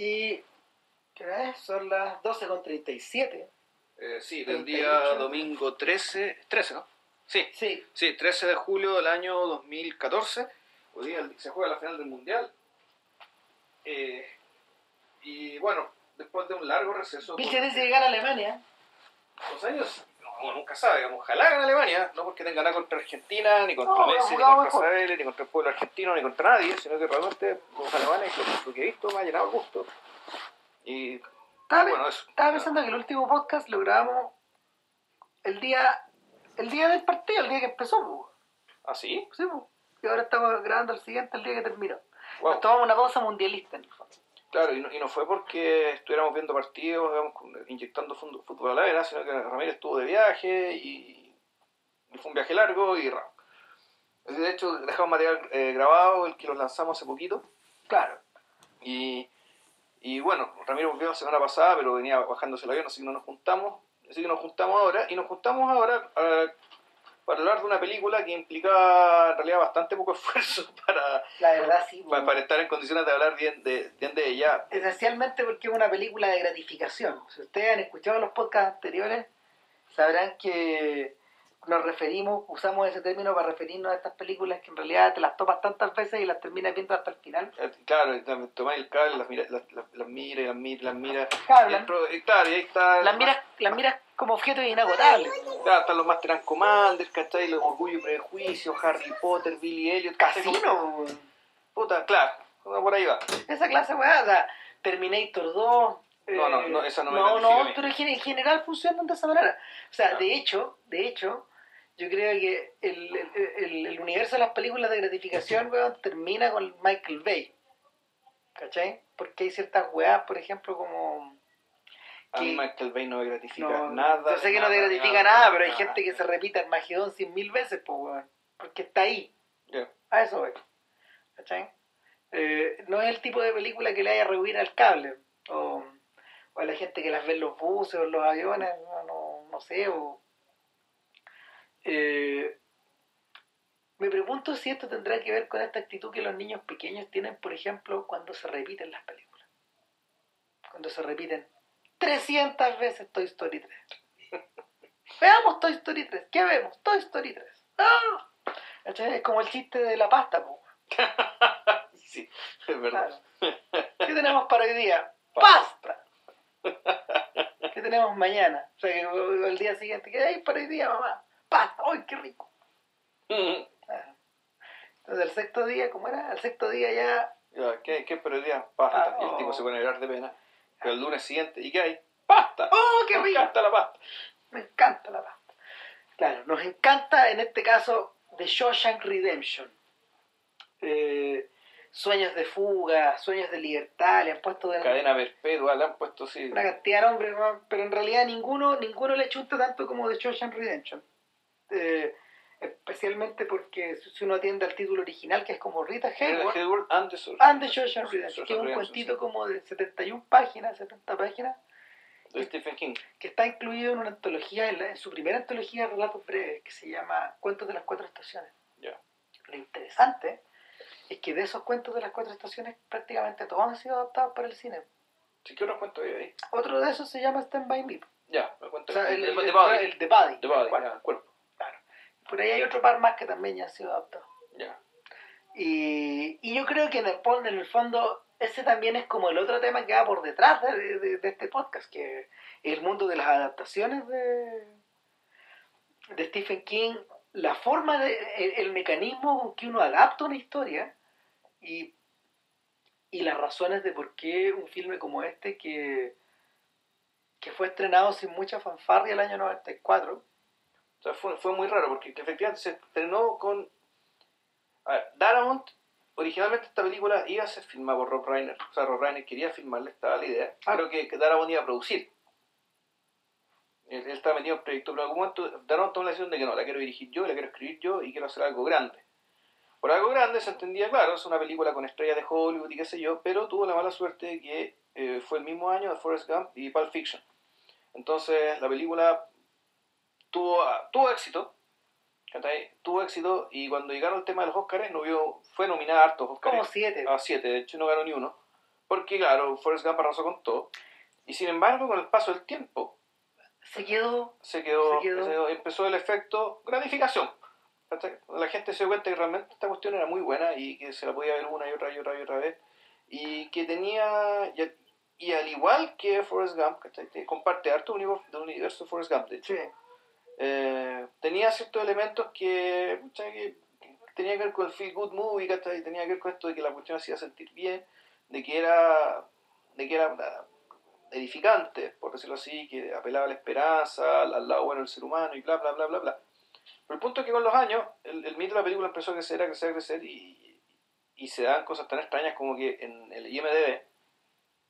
Y. ¿Qué? Son las 12.37. Eh, sí, del 38. día domingo 13, 13, ¿no? Sí, Sí. sí, 13 de julio del año 2014. Hoy día se juega la final del Mundial. Eh, y bueno, después de un largo receso... Vilche dice que gana Alemania. Los años, no, nunca sabe, digamos, ojalá gane Alemania, no porque tenga nada contra Argentina, ni contra No, Messi, ni contra. Israel, ni contra el pueblo argentino, ni contra nadie, sino que realmente los alemanes, lo, lo que he visto, me ha llenado el gusto. Y Estaba, bueno, eso. estaba pensando que el último podcast lo grabamos el día el día del partido, el día que empezó. po. ¿Ah, sí? Sí, po. Y ahora estamos grabando el siguiente, el día que terminó. Wow. Nos tomamos una pausa mundialista en el fondo. Claro, y no, y no fue porque estuviéramos viendo partidos, digamos, inyectando fútbol a la vena, sino que Ramírez estuvo de viaje y, y fue un viaje largo y raro. De hecho, dejamos material eh, grabado, el que lo lanzamos hace poquito. Claro. Y, y bueno, Ramiro volvió la semana pasada, pero venía bajándose el avión, así que no nos juntamos. Así que nos juntamos ahora, y nos juntamos ahora eh, para hablar de una película que implicaba en realidad bastante poco esfuerzo para, La verdad sí. po. para, para estar en condiciones de hablar bien de, bien de ella. Esencialmente porque es una película de gratificación. Si ustedes han escuchado los podcasts anteriores, sabrán que nos referimos, usamos ese término para referirnos a estas películas que en realidad te las topas tantas veces y las terminas viendo hasta el final. Eh, Claro, tomáis el cable, las mira, las, las, las mira y las mira, y las mira. Claro, Y ahí está. Las miras, las miras como objetos inagotables. Claro, están los Master and Commander, ¿cachai? Los Orgullo y Prejuicio, Harry Potter, Billy Elliot. Casino. Puta, claro, por ahí va. Esa clase, weá, o sea, Terminator 2. No, no, eh, no, esa no me No, no, pero en general funcionan de esa manera. O sea, Ah. de hecho, de hecho, yo creo que el, el, universo de las películas de gratificación, weón, termina con Michael Bay. ¿Cachai? Porque hay ciertas weas, por ejemplo, como. Que- Michael Bay no me gratifica No, nada. Yo sé que no te nada, gratifica nada, pero hay gente que se repite Armagedón cien mil veces, pues, weón. Porque está ahí. Ya. A eso voy. ¿Cachai? Eh, no es el tipo de película que le haya rehuir al cable. O, o a la gente que las ve en los buses o en los aviones, no, no, no sé. O, Eh, me pregunto si esto tendrá que ver con esta actitud que los niños pequeños tienen, por ejemplo, cuando se repiten las películas. Cuando se repiten 300 veces Toy Story 3. Veamos Toy Story 3. ¿Qué vemos? Toy Story 3. ¡Ah! Es como el chiste de la pasta, po. Sí, es verdad. Claro. ¿Qué tenemos para hoy día? ¡Pasta! ¿Qué tenemos mañana? O sea, el día siguiente, ¿qué hay para hoy día, mamá? ¡Pasta! ¡Ay, qué rico! Claro. Entonces, el sexto día, ¿cómo era? El sexto día ya. Ya, ¿qué, ¿Qué día? Pasta. Ah, y el oh. tipo se pone a llorar de pena. Pero el lunes siguiente, ¿y qué hay? ¡Pasta! ¡Oh, qué Me rico! encanta la pasta. Me encanta la pasta. Claro, nos encanta en este caso The Shawshank Redemption. Eh, sueños de fuga, sueños de libertad, le han puesto de Cadena perpetua, le han puesto así. una cantidad de nombres, ¿no? pero en realidad ninguno, ninguno le chunta tanto como The Shawshank Redemption. Eh, especialmente porque si uno atiende al título original, que es como Rita Hayworth, Hayward and the The Shawshank Redemption, que es un cuentito como de 71 páginas, 70 páginas, De Stephen King. que está incluido en una antología, en, la- en su primera antología de relatos breves, que se llama Cuentos de las Cuatro Estaciones. Ya. Lo interesante es que de esos cuentos de las cuatro estaciones prácticamente todos han sido adaptados para el cine. Sí, ¿qué otros cuentos hay ahí? Otro de esos se llama Stand By Me. Ya, me cuento. O sea, el, el, el- Body. el de Body. The Body, ya, el cuerpo. Por ahí hay otro par más que también ya han sido adaptados. Ya. Y, y yo creo que en el, en el fondo ese también es como el otro tema que va por detrás de, de- de este podcast, que es el mundo de las adaptaciones de, de Stephen King, la forma de, el, el mecanismo con que uno adapta una historia y, y las razones de por qué un filme como este que, que fue estrenado sin mucha fanfarria el año 94, O sea, fue, fue muy raro porque que efectivamente se estrenó con. A ver, Darabont, originalmente esta película iba a ser filmada por Rob Reiner. O sea, Rob Reiner quería filmarla, estaba la idea. Ah. Creo que, que Darabont iba a producir. Él, él estaba metido en el proyecto, pero en algún momento Darabont tomó la decisión de que no, la quiero dirigir yo, la quiero escribir yo y quiero hacer algo grande. Por algo grande se entendía, claro, es una película con estrellas de Hollywood y qué sé yo, pero tuvo la mala suerte de que eh, fue el mismo año de Forrest Gump y Pulp Fiction. Entonces la película tuvo, tuvo éxito, ¿cachai? tuvo éxito y cuando llegaron al tema de los Oscars, no vio, fue nominada a hartos Oscars. como siete. A siete, de hecho no ganó ni uno. Porque, claro, Forrest Gump arrasó con todo. Y sin embargo, con el paso del tiempo, Se quedó. se quedó, Se quedó. se- empezó el efecto gratificación. ¿cachai? La gente se dio cuenta que realmente esta cuestión era muy buena y que se la podía ver una y otra y otra y otra vez. Y que tenía, y, al- y al igual que Forrest Gump, ¿cachai? Te- comparte harto universo, del universo de Forrest Gump, de hecho. Sí. Eh, tenía ciertos elementos que, tenía que ver con el feel good movie, ¿cachai? tenía que ver con esto de que la cuestión hacía sentir bien, de que era, de que era ah, edificante, por decirlo así, que apelaba a la esperanza, al, al lado bueno del ser humano y bla, bla, bla, bla, bla. Pero el punto es que con los años el, el mito de la película empezó a crecer, a crecer, a crecer y, y se dan cosas tan extrañas como que en el IMDB,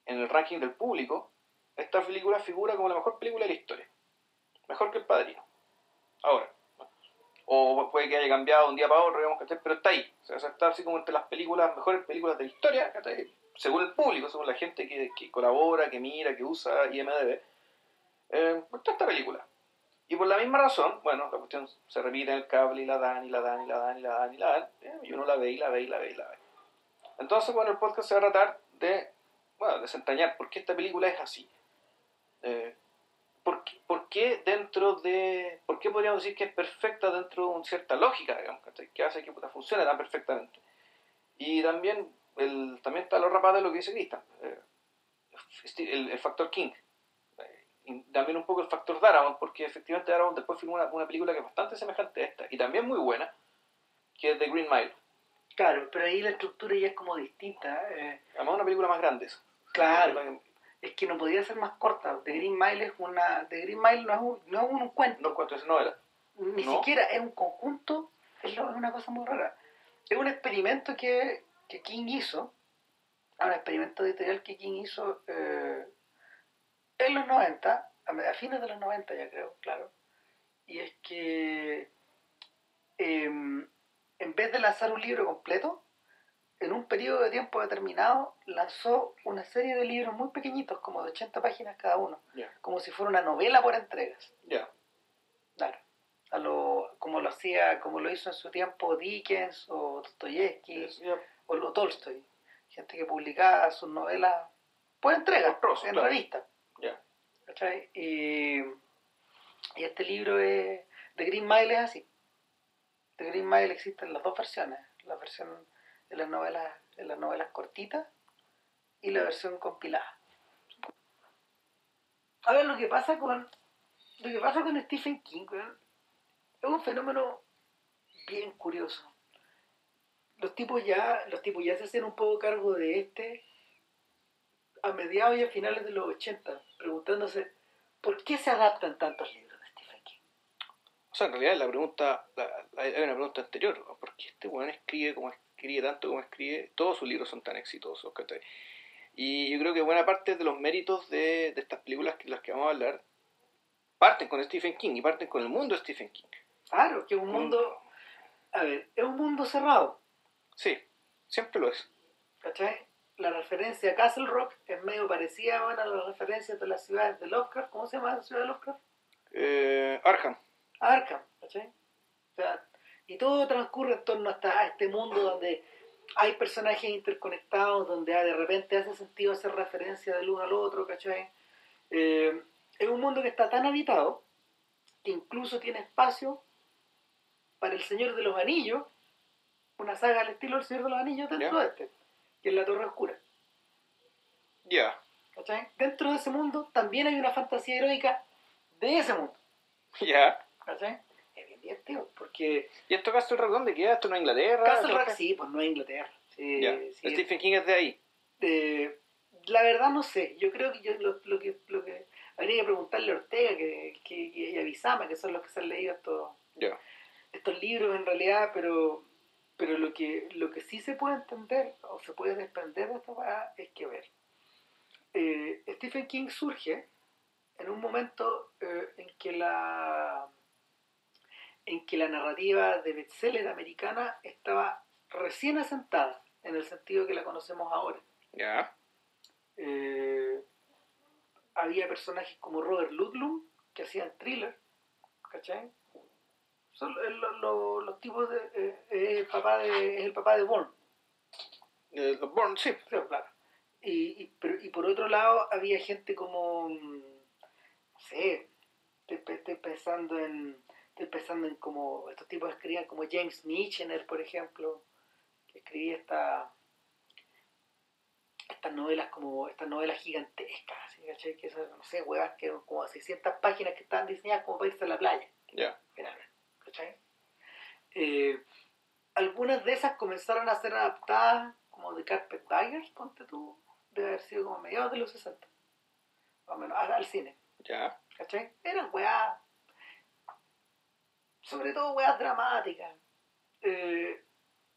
en el ranking del público, esta película figura como la mejor película de la historia. Mejor que El Padrino. Ahora. O puede que haya cambiado un día para otro, digamos, ¿cachai? pero está ahí. O sea, está así como entre las películas, mejores películas de la historia, según el público, según la gente que, colabora, que mira, que usa IMDB. Eh, está esta película. Y por la misma razón, bueno, la cuestión se repite en el cable y la dan, y la dan, y la dan, y la dan, y la dan, eh, y uno la ve, y la ve, y la ve, y la ve. Entonces, bueno, el podcast se va a tratar de, bueno, desentrañar por qué esta película es así. Eh, ¿por, qué, dentro de... ¿Por qué podríamos decir que es perfecta dentro de una cierta lógica, digamos, que hace que puta, funcione tan perfectamente? Y también, el, también está lo rapaz de lo que dice Cristian, eh, el, el factor King. Eh, y también un poco el factor Darabont, porque efectivamente Darabont después filmó una, una película que es bastante semejante a esta, y también muy buena, que es The Green Mile. Claro, pero ahí la estructura ya es como distinta. eh, Además una película más grande. esa. claro, es que no podía ser más corta. The Green Mile es una. The Green Mile no es un, no es un cuento. No cuento esa novela. Ni ¿No? siquiera es un conjunto, es, lo- es una cosa muy rara. Es un experimento que, que King hizo, un experimento editorial que King hizo eh, en los 90, a, me- a fines de los 90 ya creo, claro. Y es que em, en vez de lanzar un libro completo, en un periodo de tiempo determinado lanzó una serie de libros muy pequeñitos, como de 80 páginas cada uno, como si fuera una novela por entregas. Ya. Claro. A lo, como lo hacía, como lo hizo en su tiempo Dickens o Dostoyevsky o lo Tolstoy. Gente que publicaba sus novelas por entregas, Por en claro. revistas. Y, y este libro es, de Green Mile es así. De Green Mile existen las dos versiones. La versión de las novelas, de las novelas cortitas y la versión compilada. A ver, lo que pasa con lo que pasa con Stephen King es un fenómeno bien curioso. Los tipos ya, los tipos ya se hacen un poco cargo de este a mediados y a finales de los 80, preguntándose ¿por qué se adaptan tantos libros de Stephen King? O sea, en realidad la pregunta, la- hay una pregunta anterior. ¿por qué este weón escribe como escribe tanto como escribe? Todos sus libros son tan exitosos, ¿cachai? Y yo creo que buena parte de los méritos de, de estas películas que las que vamos a hablar parten con Stephen King y parten con el mundo de Stephen King. Claro, que es un mundo, a ver, es un mundo cerrado, Sí, siempre lo es. ¿cachai? La referencia a Castle Rock es medio parecida bueno, a las referencias de las ciudades de Lovecraft, ¿cómo se llama la ciudad de Lovecraft? Eh, Arkham, Arkham, ¿cachai? O sea, y todo transcurre en torno a, este mundo donde hay personajes interconectados, donde de repente hace sentido hacer referencia del uno al otro, ¿cachai? Eh, es un mundo que está tan habitado que incluso tiene espacio para el Señor de los Anillos, una saga al estilo del Señor de los Anillos dentro de este, que es la Torre Oscura. ya, ¿cachai? Dentro de ese mundo también hay una fantasía heroica de ese mundo. ya. ¿cachai? Porque ¿Y esto Castle Rock dónde queda? ¿Esto no es Inglaterra? Castle ¿Esto Rock sí, pues no es Inglaterra. Sí, Stephen King es de ahí. eh, la verdad no sé. Yo creo que yo lo, lo que lo que habría que preguntarle a Ortega que, que, y a Bizama, que son los que se han leído estos, Ya. estos libros en realidad, pero pero lo que lo que sí se puede entender o se puede desprender de esta weá es que a ver eh, Stephen King surge en un momento eh, en que la en que la narrativa de bestseller americana estaba recién asentada en el sentido que la conocemos ahora Ya. eh, había personajes como Robert Ludlum que hacían thriller, ¿cachai? Son lo- lo- lo- los tipos de. eh, es, el papá de es el papá de Bourne, Eh, Bourne, sí. claro. Y, y, pero- y por otro lado había gente como, mm, no sé, estoy, estoy pensando en, estoy pensando en como estos tipos escribían como James Michener, por ejemplo, que escribía esta, estas novelas como, estas novelas gigantescas, ¿sí? ¿cachai? Que esas, no sé, huevas, que eran como 600 páginas que estaban diseñadas como para irse a la playa Ya. finalmente. ¿cachai? Eh, algunas de esas comenzaron a ser adaptadas como de Carpetbaggers, ponte tú, debe haber sido como mediados de los 60, más o menos, al al cine, Ya. ¿cachai? Eran weas, sobre todo weas dramáticas. Eh,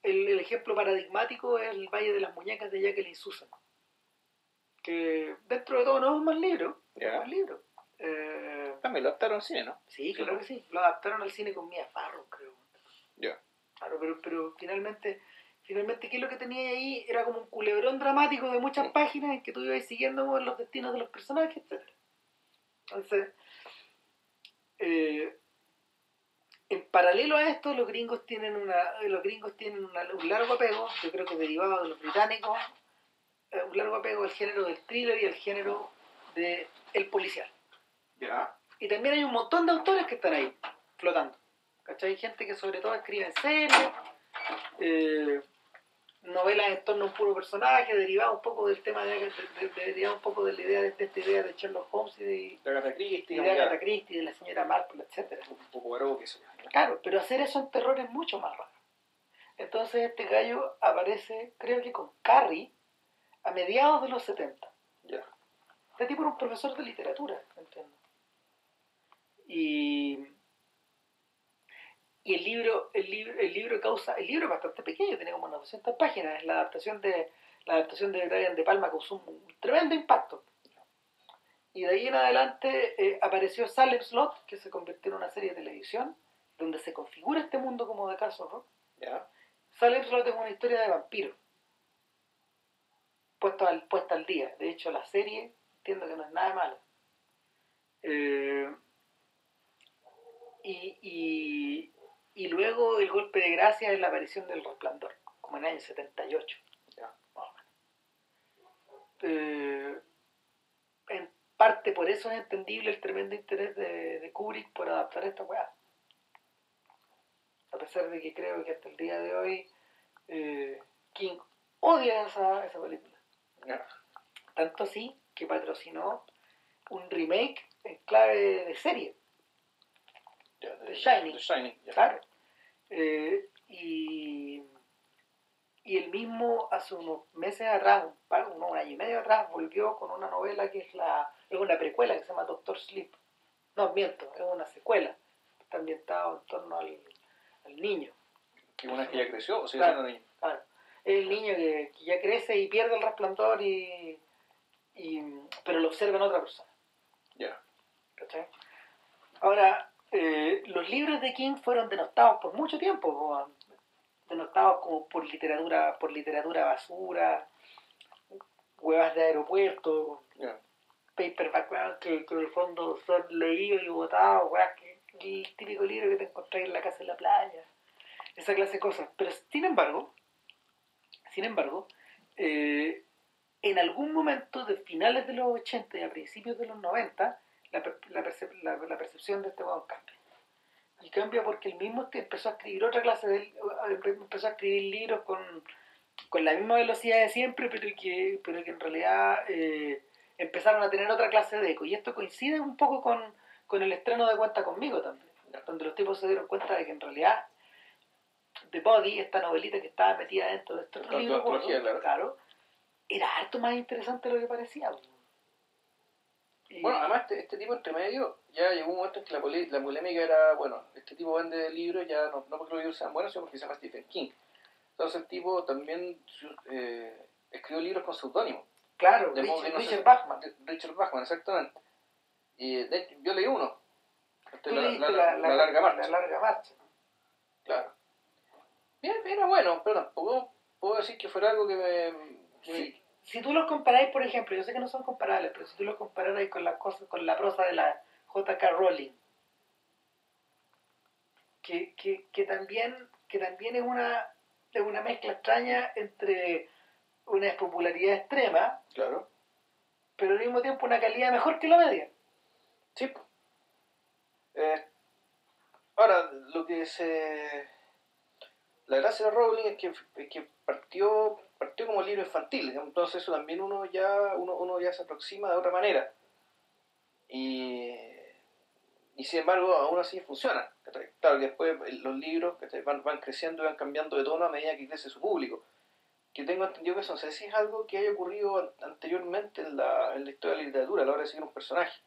el, el ejemplo paradigmático es el Valle de las Muñecas de Jacqueline Susan, que dentro de todo no es un mal libro, es un mal libro. Eh, También lo adaptaron al cine, ¿no? Sí, claro que sí. Lo adaptaron al cine con Mia Farrow, creo. Ya. Claro, pero, pero finalmente, finalmente, ¿qué es lo que tenía ahí? Era como un culebrón dramático de muchas páginas en que tú ibas siguiendo los destinos de los personajes, etc. Entonces, eh, en paralelo a esto, los gringos tienen una, los gringos tienen una- un largo apego, yo creo que derivado de los británicos, eh, un largo apego al género del thriller y al género del el policial. Ya. Y también hay un montón de autores que están ahí, flotando. ¿Cachai? Hay gente que sobre todo escribe en serie, eh, novelas en torno a un puro personaje, derivado un poco del tema de, de- de- de- derivado un poco de la idea de, de esta idea de Sherlock Holmes y de, De Agatha Christie, de. Agatha Christie, de la señora Marple, etcétera. un poco baro que eso. Claro, pero hacer eso en terror es mucho más raro. Entonces este gallo aparece, creo que con Carrie, a mediados de los 70. Ya. Este tipo era un profesor de literatura, entiendo. Y, y el libro, el libro, el libro causa, el libro es bastante pequeño, tiene como unas 200 páginas, la adaptación de la adaptación de Brian De Palma causó un tremendo impacto. Y de ahí en adelante eh, apareció Salem Slot, que se convirtió en una serie de televisión, donde se configura este mundo como de caso rock. Ya. Salem Slot es una historia de vampiros, puesto al, puesta al día. De hecho, la serie entiendo que no es nada mala. Eh, y, y, y luego el golpe de gracia es la aparición del resplandor, como en el año 78. Ya. Eh, en parte por eso es entendible el tremendo interés de, de Kubrick por adaptar esta weá. A pesar de que creo que hasta el día de hoy eh, King odia esa, esa película. Tanto así que patrocinó un remake en clave de serie. The Shining. The Shining. Claro. Eh, y, y él mismo hace unos meses atrás, un, un año y medio atrás, volvió con una novela que es la es una precuela que se llama Doctor Sleep. No, miento, es una secuela. Está ambientado en torno al, al niño. Que una que ya creció, o sea, Claro. siendo niño. Claro. Es el niño que, que ya crece y pierde el resplandor y, y pero lo observa en otra persona. Ya. ¿cachai? Ahora, eh, los libros de King fueron denostados por mucho tiempo, po, denostados como por literatura, por literatura basura, huevas de aeropuerto, Ya. paperback que, que en el fondo son leídos y votados, huevas que el típico libro que te encontrás en la casa en la playa, esa clase de cosas. Pero sin embargo, sin embargo, eh, en algún momento de finales de los 80 y a principios de los 90, la, la, percep- la- percepción de este weón cambia. Y cambia porque él mismo te- empezó a escribir otra clase de empezó a escribir libros con, con la misma velocidad de siempre, pero que, pero que en realidad eh, empezaron a tener otra clase de eco. Y esto coincide un poco con, con el estreno de Cuenta conmigo también, donde los tipos se dieron cuenta de que en realidad The Body, esta novelita que estaba metida dentro de estos libros, claro. era harto más interesante de lo que parecía. Y- Bueno, además este, este tipo entre medio ya llegó un momento en que la, pole- la polémica era, bueno, este tipo vende libros ya no, no porque los libros sean buenos, sino porque se llama Stephen King. Entonces el tipo también eh, escribió libros con seudónimo. claro, De Richard, no Richard Bachman. Richard Bachman, exactamente. Y de hecho, yo leí uno. Este, la, leíste la- la larga marcha. La larga marcha. Claro. Bien, era bueno, pero tampoco puedo decir que fuera algo que me... que- Sí. Si tú los comparáis, por ejemplo, yo sé que no son comparables, pero si tú los compararais con la cosa, con la prosa de la J.K. Rowling, que, que, que también, que también es una, es una mezcla extraña entre una popularidad extrema, Claro. pero al mismo tiempo una calidad mejor que la media. Sí. Eh, ahora, lo que se... La gracia de Rowling es que, es que partió, partió como libro infantil, entonces eso también uno ya, uno, uno ya se aproxima de otra manera. Y, y sin embargo, aún así funciona. Claro que después los libros van, van creciendo y van cambiando de tono a medida que crece su público. Que tengo entendido que eso no si es algo que haya ocurrido an- anteriormente en la, en la historia de la literatura, a la hora de seguir un personaje.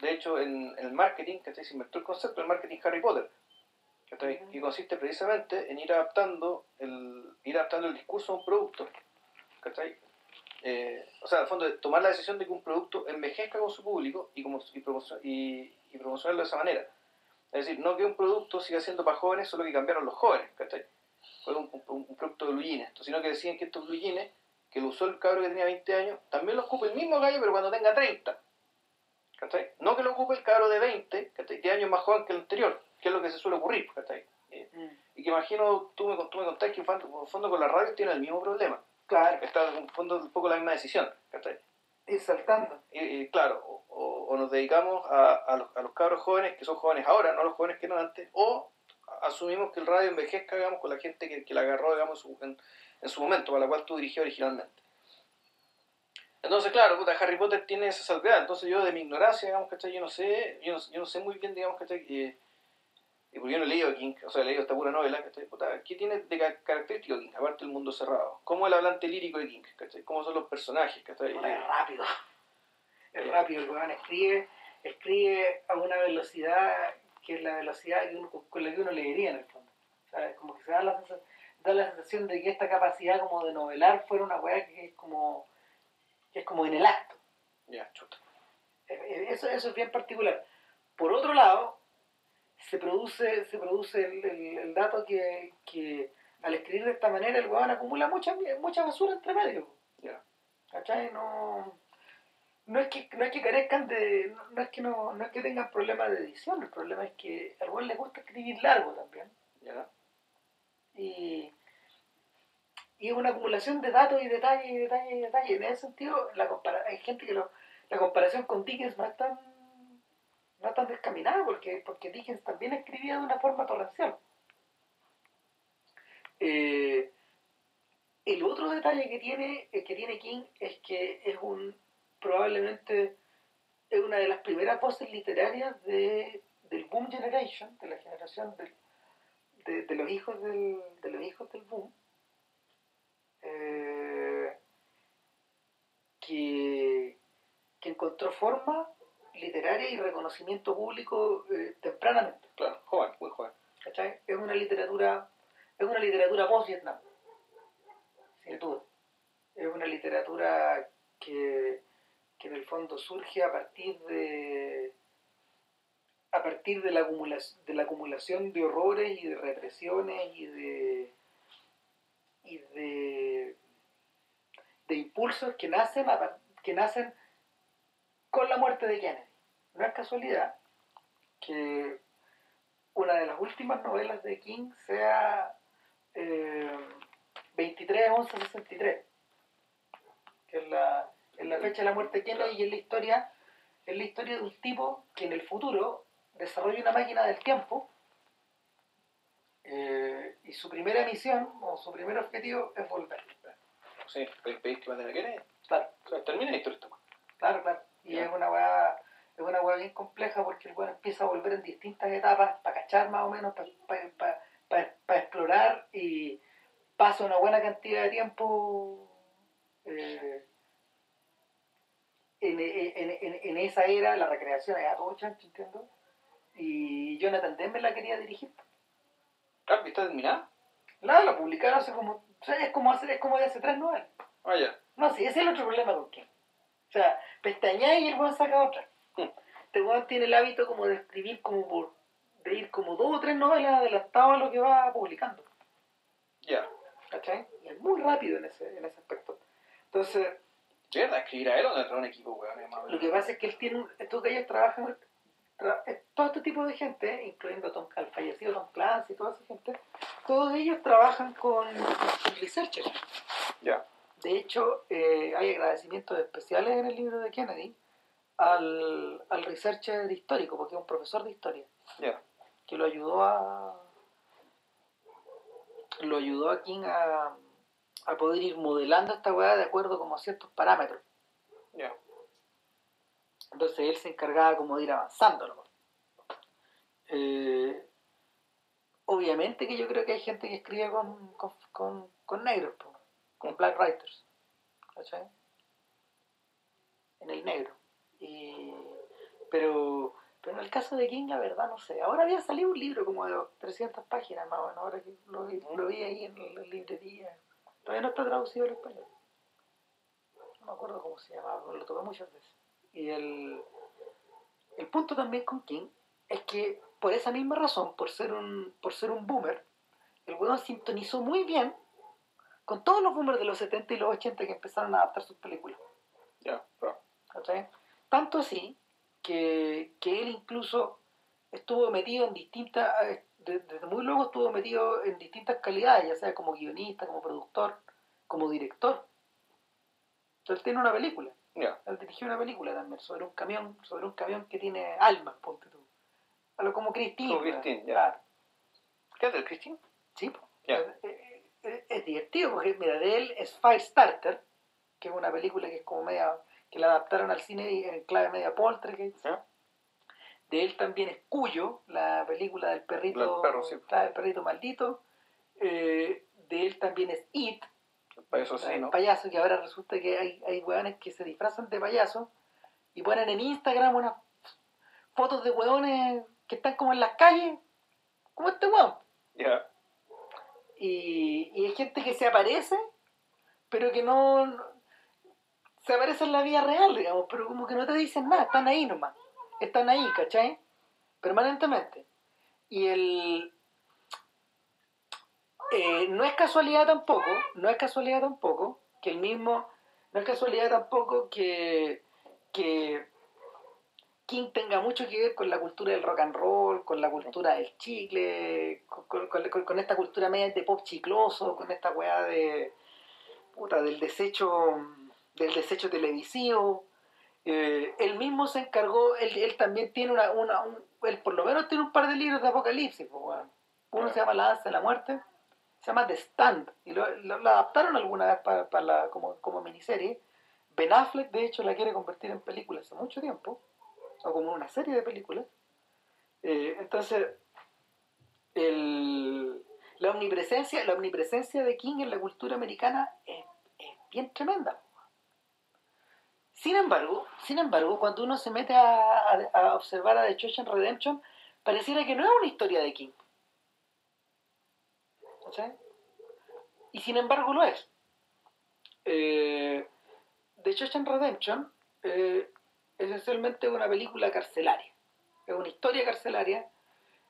De hecho, en, el marketing, ¿cachai? se inventó el concepto del marketing Harry Potter, que consiste precisamente en ir adaptando el, ir adaptando el discurso a un producto. ¿cachai? Eh, o sea, al fondo, tomar la decisión de que un producto envejezca con su público y, como, y, promocio- y, y promocionarlo de esa manera. Es decir, no que un producto siga siendo para jóvenes, solo que cambiaron los jóvenes, ¿cachai? Fue un, producto de blue sino que decían que estos blue que lo usó el cabro que tenía 20 años, también lo ocupe el mismo gallo, pero cuando tenga 30. ¿Cachai? No que lo ocupe el cabro de 20, ¿cachai? 10 años más joven que el anterior, que es lo que se suele ocurrir, ¿cachai? Eh, y que imagino, tú me, tú me contaste que en fondo- con la radio tiene el mismo problema. Claro, Está en fondo un poco la misma decisión, ¿cachai? ir saltando. Y, y claro, o, o- o nos dedicamos a, a, los, a los cabros jóvenes que son jóvenes ahora, no los jóvenes que eran antes, o asumimos que el radio envejezca, digamos, con la gente que, que la agarró, digamos, en, su- en, en su momento, para la cual tú dirigías originalmente. Entonces, claro, puta, Harry Potter tiene esa salvedad. Entonces yo de mi ignorancia, digamos, ¿cachai? Yo no sé, yo no, yo no sé muy bien, digamos, ¿cachai? Eh, y porque yo no he leído a King, o sea, he leído esta pura novela, ¿cachai? Puta, ¿Qué tiene de ca- característico King, aparte del mundo cerrado? ¿Cómo es el hablante lírico de King, ¿cachai? ¿Cómo son los personajes, ¿cachai? Bueno, es rápido. Es rápido, el weón escribe, escribe a una velocidad que es la velocidad que uno- con la que uno leería en el fondo. Sea, como que se da la, sensa- da la sensación de que esta capacidad como de novelar fuera una weá que es como que es como en el acto. Ya, chuta. Eh, eh, Eso, eso es bien particular. Por otro lado, se produce, se produce el, el- el dato que, que al escribir de esta manera el weón acumula mucha, mucha basura entre medio. Ya. ¿Cachai? No, no es que no es que carezcan de. No, no es que no, no es que tengan problemas de edición, el problema es que al weón le gusta escribir largo también. Ya. Y, y es una acumulación de datos y detalles y detalles y detalles. En ese sentido, la compara hay gente que lo, la comparación con Dickens no es tan, no tan descaminada porque, porque Dickens también escribía de una forma torrencial. Eh, el otro detalle que tiene, eh, que tiene King es que es un probablemente es una de las primeras voces literarias de, del Boom Generation, de la generación de los hijos del, de los hijos del boom eh, que, que encontró forma literaria y reconocimiento público eh, tempranamente Claro, joven, muy joven. ¿cachai? es una literatura es una literatura post Vietnam sin duda es una literatura que, que en el fondo surge a partir de a partir de la acumulación de la acumulación de horrores y de represiones y de y de de impulsos que nacen a que nacen con la muerte de Kennedy no es casualidad que una de las últimas novelas de King sea eh, 23 11 63 que es la, es la fecha de la muerte de Kennedy y es la historia es la historia de un tipo que en el futuro desarrolla una máquina del tiempo eh, y su primera misión o su primer objetivo es volver Sí, ¿pedís que maten a Kennedy? claro O sea, termina la historia. Claro, claro. Y es una weá, es una weá bien compleja porque el weón empieza a volver en distintas etapas para cachar más o menos, para explorar y pasa una buena cantidad de tiempo eh, en, en, en, en esa era, la recreación era todo chancho, entiendo. Y Jonathan Demme la quería dirigir. Ah, ¿está terminada? Nada, la publicaron hace como, o sea, es como hace, es como de hace tres novelas. Ah, ya. No, sí, ese es el otro problema con King. O sea, pestañea y el weón saca otra. Hmm. Este weón tiene el hábito como de escribir como por, de ir como dos o tres novelas adelantado a lo que va publicando. Ya. ¿Cachai? Y es muy rápido en ese, en ese aspecto. Entonces, ¿De verdad escribir a él o entrar a un equipo, weón? Lo que pasa es que él tiene, un- estos gallos trabajan, tra- eh, todo este tipo de gente, incluyendo Tom, al fallecido Tom Clancy y toda esa gente, todos ellos trabajan con, con researchers. Ya. De hecho, eh, hay agradecimientos especiales en el libro de Kennedy al, al researcher histórico, porque es un profesor de historia, que lo ayudó a lo ayudó a King a, a poder ir modelando esta weá de acuerdo como a ciertos parámetros. Entonces él se encargaba como de ir avanzando. Eh, obviamente que yo creo que hay gente que escribe con, con, con, con negros, po, con black writers. ¿cachai? En el negro. Y, pero, pero en el caso de King, la verdad, no sé. Ahora había salido un libro como de 300 páginas más o menos, ahora que lo, vi- lo vi ahí en la librería. Todavía no está traducido al español. No me acuerdo cómo se llamaba, lo tomé muchas veces. Y el, el punto también con King es que por esa misma razón, por ser un, por ser un boomer, el weón sintonizó muy bien con todos los boomers de los 70 y los 80 que empezaron a adaptar sus películas. Ya. claro. ¿cachai? Tanto así que, que él incluso estuvo metido en distintas, eh, de- desde muy luego estuvo metido en distintas calidades, ya sea como guionista, como productor, como director. Entonces él tiene una película. Ya. Él dirigió una película también sobre un camión, sobre un camión que tiene alma, ponte tú. A lo como Christine. Como. Christine, ya. Claro. ¿Qué es del Christine? Sí, po. Es divertido porque, mira, de él es Firestarter, que es una película que es como media, que la adaptaron al cine en clave media poltergeist. De él también es Cuyo, la película del perrito, Del perro, sí. el perrito maldito. Eh, de él también es It, El payaso el asesino. payaso, que ahora resulta que hay, hay hueones que se disfrazan de payaso y ponen en Instagram unas fotos de hueones que están como en las calles, como este hueón. Y, y hay gente que se aparece, pero que no, se aparece en la vida real, digamos, pero como que no te dicen nada, están ahí nomás. Están ahí, ¿cachai? Permanentemente. Y el... eh, no es casualidad tampoco, no es casualidad tampoco que el mismo, no es casualidad tampoco que, que King tenga mucho que ver con la cultura del rock and roll, con la cultura del chicle, con, con- con- con esta cultura media de pop chicloso, con esta weá de puta, del desecho del desecho televisivo. Eh, él mismo se encargó, él, él también tiene una, una un- él por lo menos tiene un par de libros de apocalipsis, pues, uno se llama La danza de la muerte, se llama The Stand, y lo, lo- lo adaptaron alguna vez para, para la, como, como miniserie. Ben Affleck, de hecho, la quiere convertir en película hace mucho tiempo, o como una serie de películas. Eh, entonces, la, omnipresencia, la omnipresencia de King en la cultura americana es, bien tremenda. Sin embargo, sin embargo, cuando uno se mete a, observar a The Shawshank Redemption, pareciera que no es una historia de King. Y sin embargo lo es. Eh, The Shawshank Redemption eh, es esencialmente una película carcelaria. Es una historia carcelaria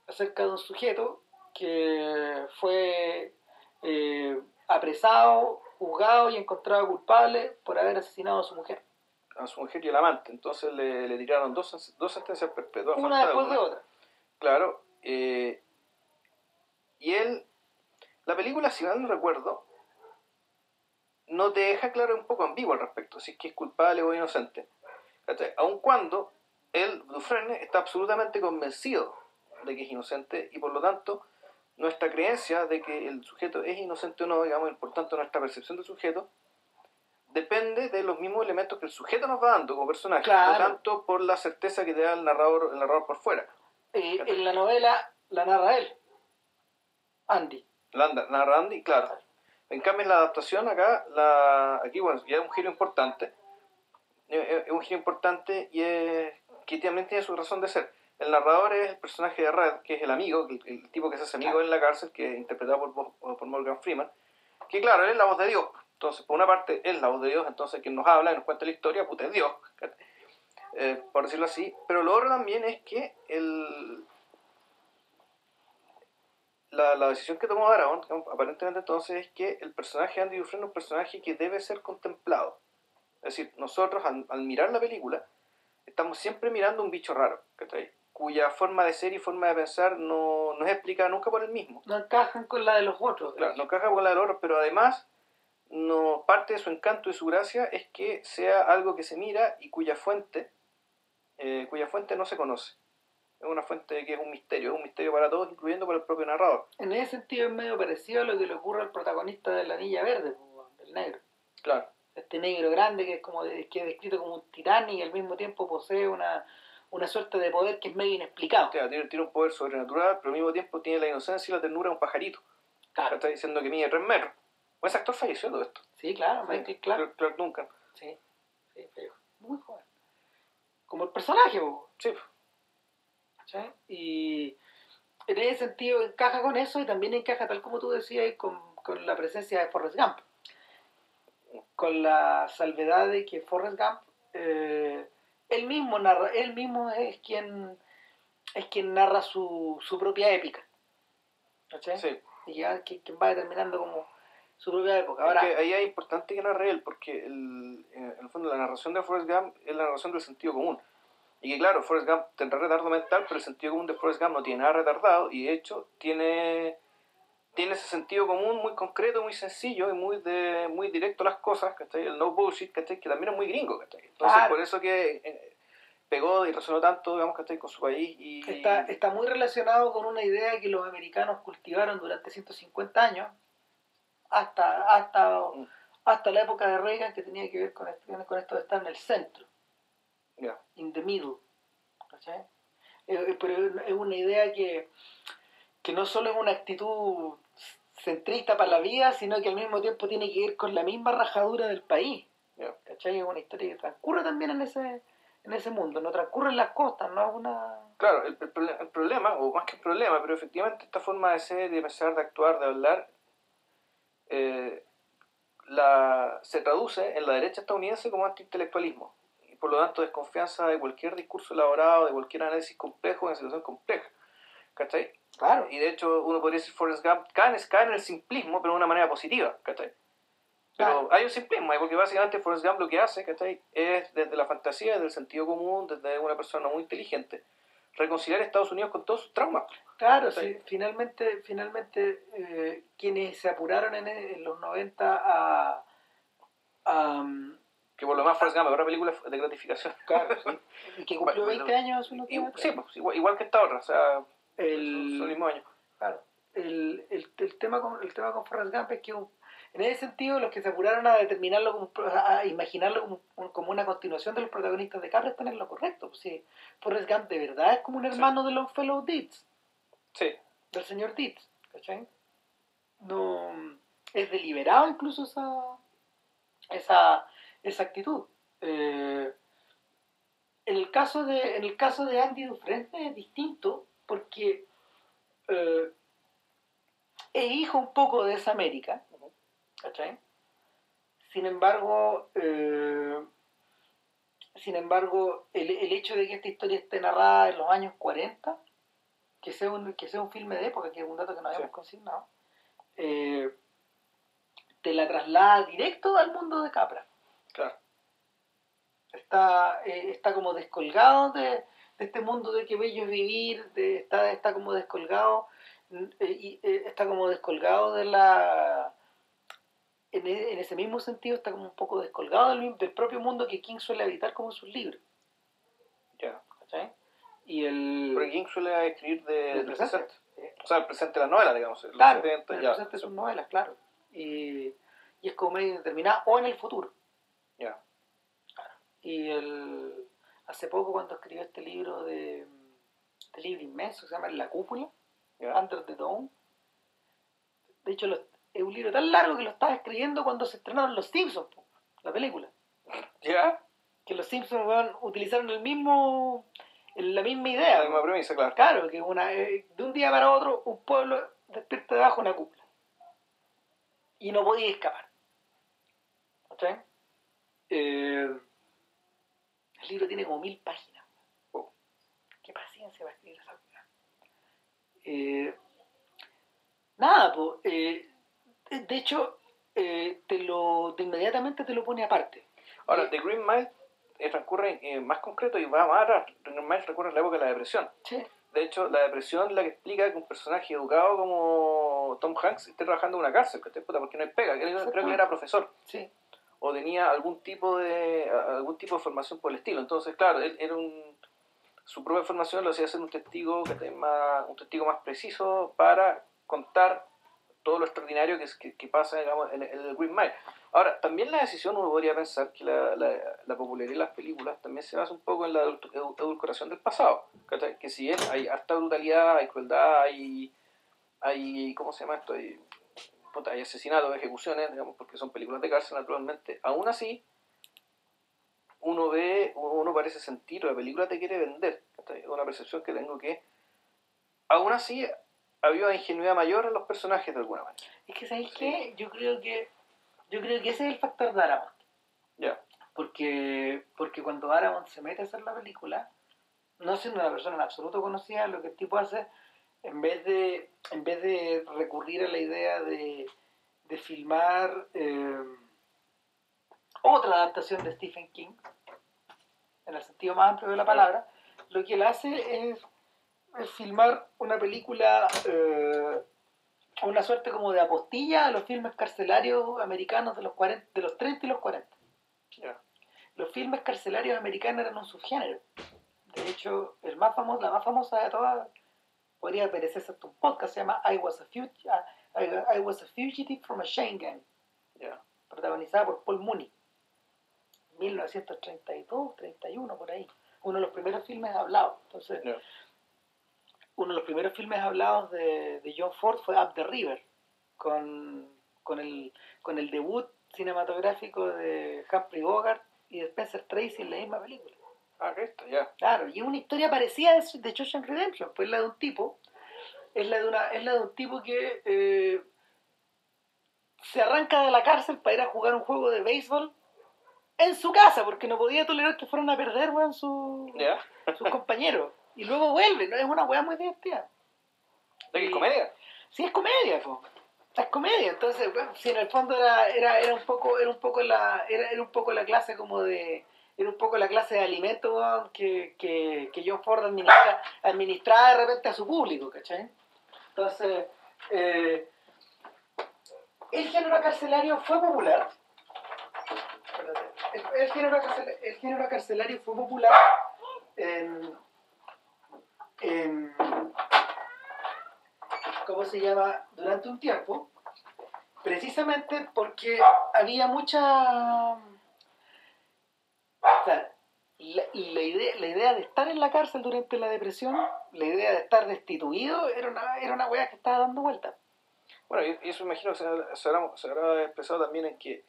acerca de un sujeto que fue eh, apresado, juzgado y encontrado culpable por haber asesinado a su mujer. A su mujer y el amante. Entonces le, le tiraron dos, dos sentencias perpetuas. Una después de otra. Claro. eh, y él, la película, si mal no recuerdo, no te deja claro un poco ambiguo al respecto, si es que es culpable o inocente. ¿Cachai? Aun cuando él, Dufresne, está absolutamente convencido de que es inocente y por lo tanto nuestra creencia de que el sujeto es inocente o no, digamos, y por tanto nuestra percepción del sujeto, depende de los mismos elementos que el sujeto nos va dando como personaje, Claro. no tanto por la certeza que te da el narrador, el narrador por fuera. Eh, en la novela la narra él, Andy. La narra Andy, claro. En cambio, en la adaptación acá, la, aquí bueno, ya es un giro importante. Eh, Es un giro importante y es, que también tiene su razón de ser. El narrador es el personaje de Red, que es el amigo, el, el tipo que se hace amigo en la cárcel, que es interpretado por, por Morgan Freeman. Que claro, él es la voz de Dios. Entonces, por una parte, él es la voz de Dios, entonces quien nos habla y nos cuenta la historia, puta, es Dios. Eh, por decirlo así. Pero lo otro también es que el, la, la decisión que tomó Aragón, aparentemente entonces, es que el personaje de Andy Dufresne es un personaje que debe ser contemplado. Es decir, nosotros al, al mirar la película, estamos siempre mirando un bicho raro, ¿cachai? cuya forma de ser y forma de pensar no, no es explicada nunca por el mismo. No encajan con la de los otros. Claro, no caja con la del otro, pero además no parte de su encanto y su gracia es que sea algo que se mira y cuya fuente, eh, cuya fuente no se conoce. Es una fuente que es un misterio, es un misterio para todos, incluyendo para el propio narrador. En ese sentido es medio parecido a lo que le ocurre al protagonista de la Anilla Verde, del negro. Claro. Este negro grande que es como de- que es descrito como un tirán y al mismo tiempo posee una, una suerte de poder que es medio inexplicado. O sea, tiene, tiene un poder sobrenatural, pero al mismo tiempo tiene la inocencia y la ternura de un pajarito. Claro. Está diciendo que mide 3 metros. O ese actor falleció todo esto. Sí, claro, Michael Clark. Clark, Clark Duncan. Sí, sí, pero muy joven. Como el personaje, Sí. ¿cachai? Y en ese sentido encaja con eso y también encaja, tal como tú decías, con, con la presencia de Forrest Gump. Con la salvedad de que Forrest Gump, eh, él mismo narra, él mismo es quien es quien narra su, su propia épica. ¿cachai? sí. Y ya que, quien va determinando como su propia época. Es Ahora, que ahí es importante que narre él, porque el, en el fondo la narración de Forrest Gump es la narración del sentido común. Y que claro, Forrest Gump tendrá retardo mental, pero el sentido común de Forrest Gump no tiene nada retardado y de hecho tiene, tiene ese sentido común muy concreto, muy sencillo y muy de muy directo a las cosas, ¿cachai? El no bullshit, ¿cachai? Que también es muy gringo, ¿cachai? Entonces Claro. por eso que eh, pegó y resonó tanto, digamos, ¿cachai? Con su país y... Está, está muy relacionado con una idea que los americanos cultivaron durante 150 años, hasta, hasta, Mm. hasta la época de Reagan, que tenía que ver con esto, con esto de estar en el centro, Ya. in the middle. ¿cachai? Eh, eh, pero es una idea que, que no solo es una actitud centrista para la vida, sino que al mismo tiempo tiene que ver con la misma rajadura del país. ¿cachai? Es una historia que transcurre también en ese, en ese mundo, no transcurre en las costas, no es una... Claro, el, el el problema, o más que el problema, pero efectivamente esta forma de ser, de pensar, de actuar, de hablar, eh, la, se traduce en la derecha estadounidense como antiintelectualismo. Y por lo tanto desconfianza de cualquier discurso elaborado, de cualquier análisis complejo en situación compleja. ¿Cachai? Claro. Y de hecho uno podría decir Forrest Gump cae en, cae en el simplismo, pero de una manera positiva. ¿Cachai? Pero Claro. hay un simplismo, porque básicamente Forrest Gump lo que hace, ¿cachai? Es desde la fantasía, desde el sentido común, desde una persona muy inteligente, reconciliar a Estados Unidos con todos sus traumas. Claro, Sí. finalmente, finalmente eh, quienes se apuraron en, en los 90 a, a, um, Que por lo más Forrest Gump es una película de gratificación. claro, sí, y que cumplió Bueno, 20 años Y- sí, pues, igual, igual que esta otra, o sea, el, el mismo año. claro, el, el, el tema con, el tema con Forrest Gump es que un- en ese sentido los que se apuraron a determinarlo como, a imaginarlo como, un- como una continuación de los protagonistas de Capra están en lo correcto. Pues, sí, Forrest Gump de verdad es como un hermano de Longfellow Deeds. Sí, del señor Dietz, ¿cachai? No, es deliberado incluso esa, esa, esa actitud. Eh, en, el caso de, en el caso de Andy Dufresne es distinto porque eh, es hijo un poco de esa América, ¿cachai? Sin embargo, eh, sin embargo, el, el hecho de que esta historia esté narrada en los años 40 que sea un, que sea un filme de época, que es un dato que no habíamos Sí. consignado, eh, te la traslada directo al mundo de Capra. claro. Está, eh, está como descolgado de, de este mundo de que bello es vivir, de, está, está como descolgado, eh, y, eh, está como descolgado de la... En, e- en ese mismo sentido está como un poco descolgado del, del propio mundo que King suele habitar como en sus libros. Ya. ¿cachai? Y el... Porque King suele escribir de, del presente. presente. O sea, el presente de la novela, digamos. Los Claro, 70, en el ya. presente sus novelas, claro. Y, y es como medio determinada, o en el futuro. Ya. Y el, hace poco cuando escribió este libro de este libro inmenso, se llama La Cúpula, Ya. Under the Dome. De hecho, lo- es un libro tan largo que lo estaba escribiendo cuando se estrenaron Los Simpsons, la película. ¿Ya? Que los Simpsons utilizaron el mismo, la misma idea. La misma premisa, claro. Claro, que una, eh, de un día para otro un pueblo despierta debajo de una cúpula. Y no podía escapar. ¿Cachai? Eh, el libro tiene como mil páginas. Oh. Qué paciencia para escribir esa. Eh, nada, pues. de de hecho, eh, te lo, de inmediatamente te lo pone aparte. Ahora, Eh, The Green Mile eh, transcurre eh, más concreto y va más atrás. The Green Mile transcurre en la época de la depresión. Sí. De hecho, la depresión es la que explica que un personaje educado como Tom Hanks esté trabajando en una cárcel, que te puta, porque no es pega. Creo que era profesor Sí. O tenía algún tipo de algún tipo de formación por el estilo. Entonces, claro, él era un su propia formación lo hacía ser un testigo que más un testigo más preciso para contar todo lo extraordinario que, que, que pasa digamos, en, en el Green Mile. Ahora, también la decisión uno podría pensar que la, la, la popularidad de las películas también se basa un poco en la edulcoración del pasado. Que si bien hay harta brutalidad, hay crueldad, hay, hay ¿cómo se llama esto? Hay, puta, hay asesinatos, ejecuciones, digamos, porque son películas de cárcel naturalmente. Aún así, uno ve, uno parece sentir, la película te quiere vender. Es una percepción que tengo que, aún así, había una ingenuidad mayor en los personajes de alguna manera. Es que, ¿sabéis qué? Yo creo que, yo creo que ese es el factor de Aramont. Ya. Porque, porque cuando Aramont se mete a hacer la película, no siendo una persona en absoluto conocida, lo que el tipo hace, en vez de, en vez de recurrir a la idea de, de filmar eh, otra adaptación de Stephen King, en el sentido más amplio de la palabra, lo que él hace es, es filmar una película, eh, una suerte como de apostilla a los filmes carcelarios americanos de los, 40, de los 30 y los 40 Ya. los filmes carcelarios americanos eran un subgénero. De hecho, el más famoso, la más famosa de todas, podría parecerse hasta un podcast, se llama I Was a, Fug- I, I Was a Fugitive from a Shane Gang, Ya. protagonizada por Paul Mooney. 1932, 31, por ahí. Uno de los primeros filmes hablados. Entonces, Ya. uno de los primeros filmes hablados de, de John Ford fue Up the River, con, con, el, con el debut cinematográfico de Humphrey Bogart y de Spencer Tracy en la misma película. Ah, esto, ya. Claro, y es una historia parecida de, de Shawshank Redemption, pues es la de un tipo, es la de, una, es la de un tipo que eh, se arranca de la cárcel para ir a jugar un juego de béisbol en su casa, porque no podía tolerar que fueran a perder weón, su, sus compañeros. Y luego vuelve, ¿no? Es una weá muy divertida. ¿De Y- comedia? Sí, es comedia, po. Es comedia, entonces, bueno, si en el fondo era, era, era un poco, era un poco la, era, era un poco la clase como de, era un poco la clase de alimentos que, que, que John Ford administra, administraba de repente a su público, ¿cachai? Entonces, eh, el género carcelario fue popular. El, género carcel- el género carcelario fue popular en ¿cómo se llama? Durante un tiempo, precisamente porque había mucha... O sea, la, la idea, la idea de estar en la cárcel durante la depresión, la idea de estar destituido, era una, era una wea que estaba dando vuelta. Bueno, y y eso imagino que se, se habrá, se habrá expresado también en que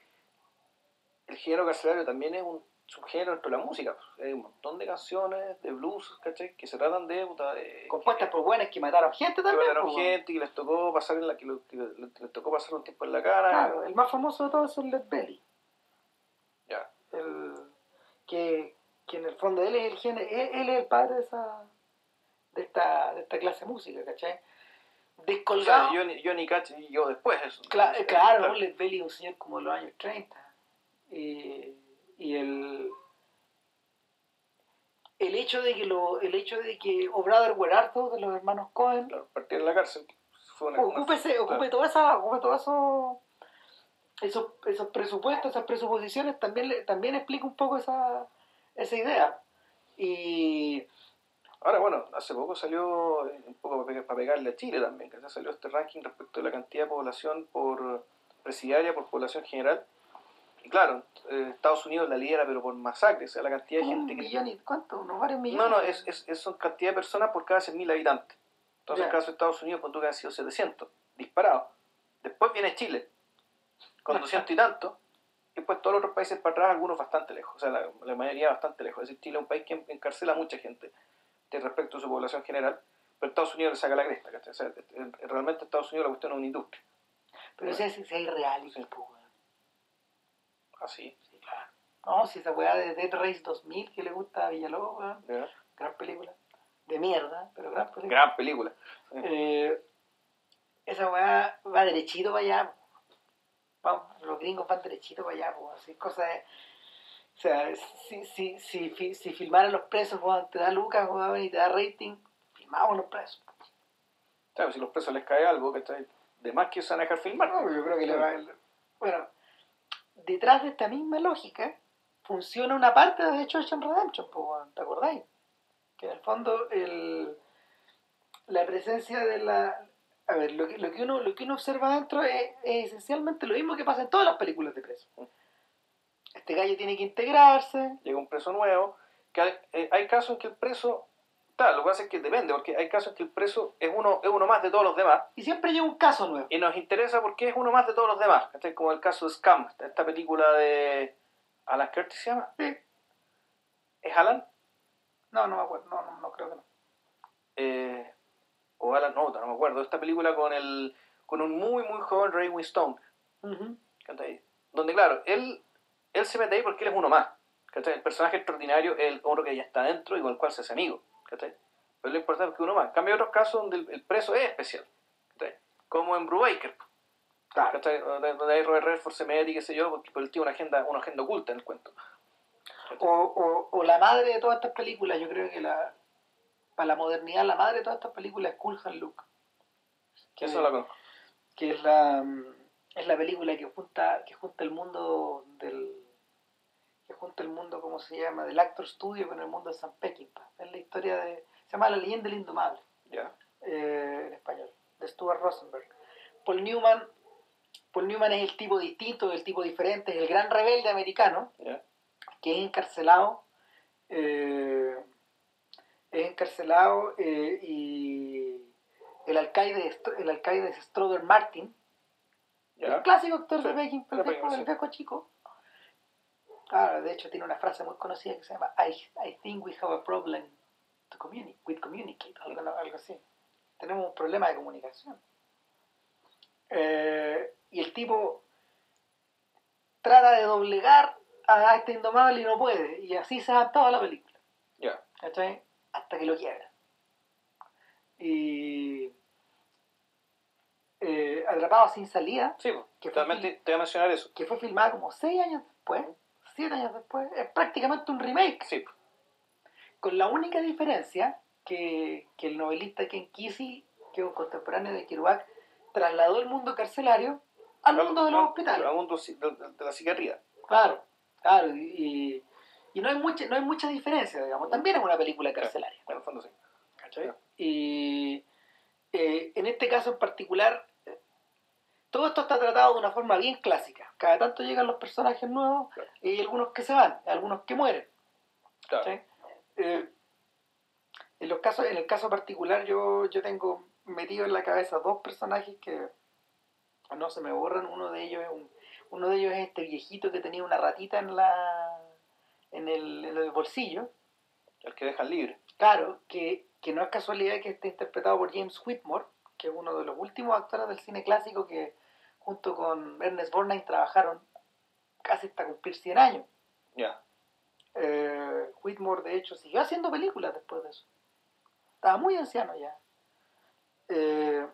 el género carcelario también es un subgénero dentro de la música. Hay un montón de canciones, de blues, ¿cachai? Que se tratan de, puta, de Compuestas por buenas que mataron gente que también. mataron po, weón. gente y que les tocó pasar en la que, que les tocó pasar un tiempo en la cara. Claro, el más famoso de todos es el Led Belly. Que, que en el fondo él es el él, él es el padre de esa de esta, de esta clase de música, ¿cachai? O sea, Descolgado. Johnny, Johnny Cash y yo después eso. Cla- eh, claro, ¿no? Led Belly es un señor como de los años 30. Y, y el el hecho de que lo el hecho de que Obrador Huerardo de los hermanos Cohen Claro, partir en la cárcel fue una... ocupe, ese- claro. ocupe toda esa ocupe todo eso esos, esos presupuestos, esas presuposiciones también también explica un poco esa, esa idea. Y Ahora, bueno, hace poco salió, eh, un poco para pegar- para pegarle a Chile también, que salió este ranking respecto de la cantidad de población por presidiaria, por población general. Y claro, eh, Estados Unidos la lidera, pero por masacre, o sea, la cantidad de un gente que... millón y cuánto, unos varios millones. No, no, es, es, es- son cantidad de personas por cada 100.000 habitantes. Entonces, en el caso de Estados Unidos, cuando que han sido 700, disparados. Después viene Chile, con 200 y tanto. Y después todos los otros países para atrás, algunos bastante lejos. O sea, la, la mayoría bastante lejos. Es decir, Chile es un país que encarcela a mucha gente de respecto a su población general. Pero Estados Unidos le saca la cresta. ¿cachai? O sea, realmente Estados Unidos la cuestión es una industria. Pero si si hay reality, Sí. pues, weón. Así. Sí, claro. No, si esa weá de Dead Race 2000 que le gusta a Villalobos, ¿ya? gran película. De mierda, pero gran película. Gran película. Eh, esa weá va derechito para allá. Vamos, los gringos van derechito para allá, pues, así cosas de. O sea, si, si, si, si filmaran los presos, weón, te da lucas, weón, y te da rating, filmado con los presos. Claro, si a los presos les cae algo, ¿cachai? De más que se van a dejar filmar. No, yo creo que le va Bueno, detrás de esta misma lógica funciona una parte de hecho en Redemption, pues, ¿te acordáis? Que en el fondo el, la presencia de la... A ver, lo que, lo que, uno, lo que uno observa adentro es, es esencialmente lo mismo que pasa en todas las películas de presos. Este gallo tiene que integrarse. Llega un preso nuevo, que hay, eh, hay casos en que el preso Claro, lo que pasa es que depende, porque hay casos en que el preso es uno, es uno más de todos los demás. Y siempre llega un caso nuevo. Y nos interesa porque es uno más de todos los demás. Este es como el caso de Scam, esta película de. ¿Alan Curtis se llama? Sí. ¿Es Alan? No, no me acuerdo, no, no, no creo que no. Eh, o Alan, no, no me acuerdo. Esta película con el con un muy, muy joven Ray Winstone. Uh Donde, claro, él, él se mete ahí porque él es uno más. El personaje extraordinario es el otro que ya está dentro y con el cual se hace amigo. Pero lo importante es que uno más. En cambio, hay otros casos donde el, preso es especial. Como en Brubaker. Claro. Donde hay Robert Redford se mete y qué sé yo, porque él tiene una agenda, una agenda oculta en el cuento. O, o, o, la madre de todas estas películas, yo creo que la para la modernidad, la madre de todas estas películas es Cool Hand Luke. Que, Eso la conozco. Que es la, es la película que junta, que junta el mundo del que junta el mundo, ¿cómo se llama?, del Actor Studio con el mundo de San Peckinpah. Es la historia de... Se llama La leyenda del indomable. Eh, en español. De Stuart Rosenberg. Paul Newman... Paul Newman es el tipo distinto, el tipo diferente, es el gran rebelde americano, que es encarcelado, eh, es encarcelado eh, y el alcaide, el alcaide es Strother Martin, el clásico actor de Peckinpah, el viejo chico, Ah, de hecho tiene una frase muy conocida que se llama I, I think we have a problem to communicate, with communicate, algo, algo así. Tenemos un problema de comunicación. Eh, y el tipo trata de doblegar a este indomable y no puede. Y así se va toda la película. Ya. Hasta que lo quiebra. Y eh, Atrapado sin salida. Sí, que te, voy a mencionar eso. Que fue filmada como seis años después siete años después, es prácticamente un remake. Sí. Con la única diferencia que, el novelista Ken Kesey, que es un contemporáneo de Kerouac, trasladó el mundo carcelario al mundo de los hospitales. Al mundo de la psiquiatría. Claro, claro. Y, no, hay mucha, no hay mucha diferencia, digamos. También es una película carcelaria. en el fondo sí. Y eh, en este caso en particular, todo esto está tratado de una forma bien clásica. Cada tanto llegan los personajes nuevos y hay algunos que se van, algunos que mueren. Eh, en, los casos, en el caso particular yo, yo tengo metido en la cabeza dos personajes que no se me borran. Uno de ellos es un, uno de ellos es este viejito que tenía una ratita en la en el, en el bolsillo. El que deja libre. Claro, que, que no es casualidad que esté interpretado por James Whitmore, que es uno de los últimos actores del cine clásico que, junto con Ernest Borgnine trabajaron casi hasta cumplir 100 años. Ya. Eh, Whitmore, de hecho, siguió haciendo películas después de eso. Estaba muy anciano ya. Eh,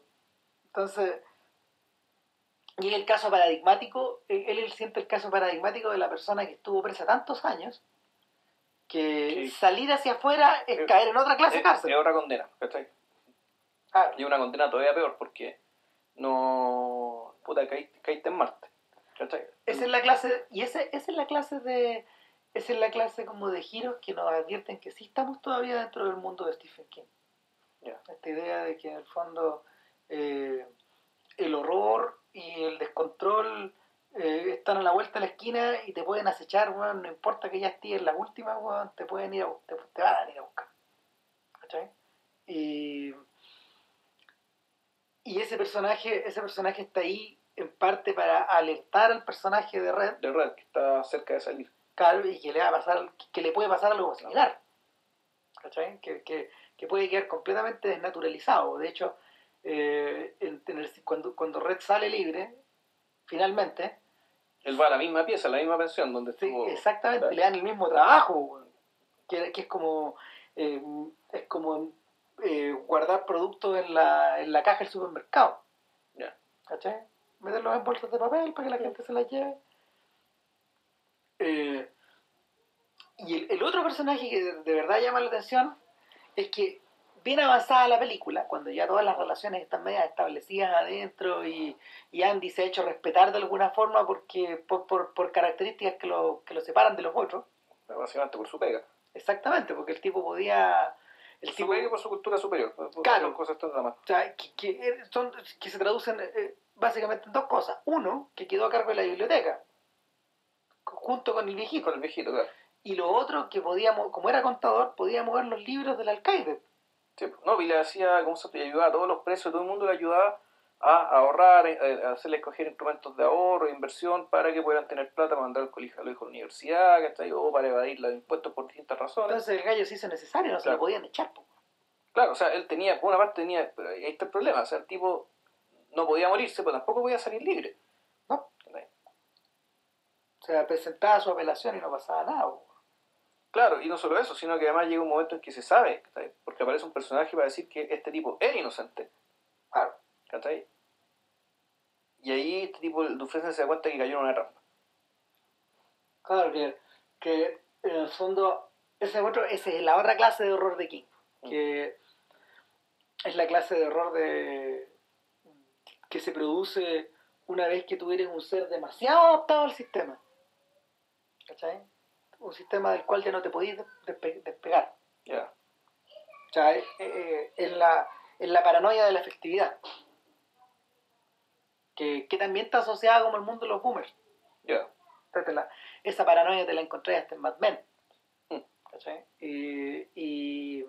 entonces, y el caso paradigmático, él, él, siente el caso paradigmático de la persona que estuvo presa tantos años que salir hacia afuera es, caer en otra clase de cárcel. Es otra condena, Y una condena todavía peor porque no puta, caíste, en Marte. Esa es la clase, y ese, esa es la clase de, esa es la clase como de giros que nos advierten que sí estamos todavía dentro del mundo de Stephen King. Esta idea de que en el fondo eh, el horror y el descontrol eh, están a la vuelta de la esquina y te pueden acechar, no importa que ya estés en la última, te pueden ir a, te, te van a ir a buscar. Y y ese personaje, ese personaje está ahí en parte para alertar al personaje de Red. De Red, que está cerca de salir. Claro, y que le va a pasar, que le puede pasar algo similar. ¿Cachai? Que, que, que puede quedar completamente desnaturalizado. De hecho, eh, en, cuando, cuando Red sale libre, finalmente. Él va a la misma pieza, a la misma pensión donde estuvo. Sí, exactamente, le dan el mismo trabajo, que, que es como. Eh, es como eh, guardar productos en la, en la caja del supermercado. Ya. ¿Cachai? Meterlos en bolsas de papel para que la gente se las lleve. Eh, y el, otro personaje que de, verdad llama la atención es que bien avanzada la película, cuando ya todas las relaciones están medias establecidas adentro y, y Andy se ha hecho respetar de alguna forma porque por, por, por características que lo, que lo separan de los otros. Básicamente por su pega. Exactamente, porque el tipo podía... El Por tipo, su pega por su cultura superior. por- Claro. cosas tan o sea, que, que son, que se traducen eh, básicamente en dos cosas. Uno, que quedó a cargo de la biblioteca, junto con el viejito. con el viejito, claro. Y lo otro, que podíamos, como era contador, podía mover los libros del alcaide. Sí, no, y le hacía, ¿cómo se llama? ayudaba a todos los presos, todo el mundo le ayudaba a ahorrar, eh, a hacerle escoger instrumentos de ahorro, inversión, para que puedan tener plata para mandar al colegio a los hijos a la universidad, ¿cachai? O para evadir los impuestos por distintas razones. Entonces el gallo se hizo necesario, no se lo podían echar. po. Claro, o sea, él tenía, por una parte tenía, pero ahí está el problema, o sea, el tipo no podía morirse, pero tampoco podía salir libre. No. O sea, presentaba su apelación y no pasaba nada. po. Claro, y no solo eso, sino que además llega un momento en que se sabe, ¿cachai? porque aparece un personaje para decir que este tipo era inocente. Claro. ¿cachai? Y ahí este tipo, el Dufresne se da cuenta que cayó en una trampa. Claro, que, que en el fondo, ese es otro, esa es la otra clase de horror de King. Que es la clase de horror de que se produce una vez que tú eres un ser demasiado adaptado al sistema. ¿Cachai? Un sistema del cual ya no te podías despe- despegar. Ya, O sea, eh, eh, en, la, en la paranoia de la efectividad. Que, que también está asociada como el mundo de los boomers. ya. Entonces, la- esa paranoia te la encontré hasta en Mad Men. Mm. ¿Cachai? Y, y,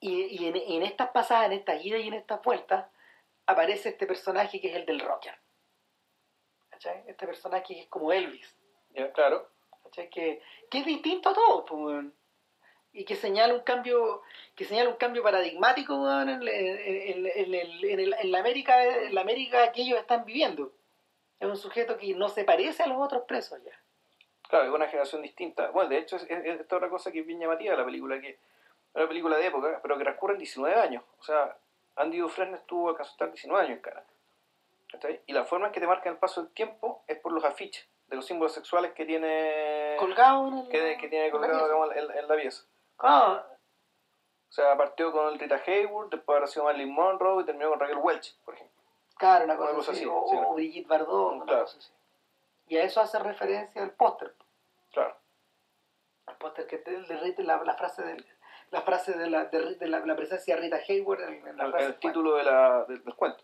y, en, y en estas pasadas, en estas idas y en estas vueltas, aparece este personaje que es el del rocker. ¿Cachai? Este personaje que es como Elvis. Ya, claro. Que, que es distinto a todos, pues, y que señala un cambio que señala un cambio paradigmático weón, en, en- en- en la América en la América que ellos están viviendo es un sujeto que no se parece a los otros presos ya Claro, es una generación distinta. Bueno, de hecho, es, es- es otra cosa que es bien llamativa la película, que una película de época, pero que transcurre en 19 años. O sea, Andy Dufresne estuvo a estar 19 años en. ¿Cachai? Y la forma en que te marcan el paso del tiempo es por los afiches de los símbolos sexuales que tiene colgado en el, que, que tiene en la colgado en, en la pieza. Ah, O sea, partió con Rita Hayworth, después apareció Marilyn Monroe y terminó con Raquel Welch, por ejemplo. claro una cosa, Una cosa así, así, o, sí. o Brigitte Bardot una Claro. cosa así y a eso hace referencia el póster Claro. el póster que te derrite la, la frase de la frase de la, de, de la, la presencia de Rita Hayworth en, en la El, frase el título de la, del, del cuento.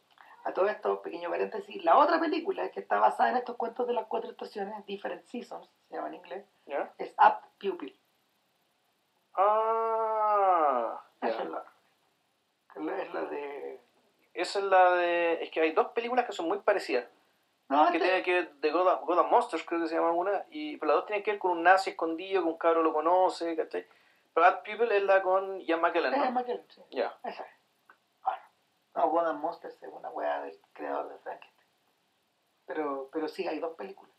A todo esto, pequeño paréntesis, la otra película que está basada en estos cuentos de las cuatro estaciones, Different Seasons, se llama en inglés, ¿Ya? es Up Pupil. Ah, Esa ya. es la, es la- de... Esa es la de. Es que hay dos películas que son muy parecidas. No, Que este- tienen que ver de God, God and Monsters, creo que se llama una. Y pero las dos tienen que ver con un nazi escondido, que un cabro lo conoce, ¿cachai? Pero Bad People es la con Ian McKellen, es ¿no? McKellen, sí. Ya. Esa es. No, God and Monsters es una weá del creador de Frankenstein. Pero, pero sí, hay dos películas.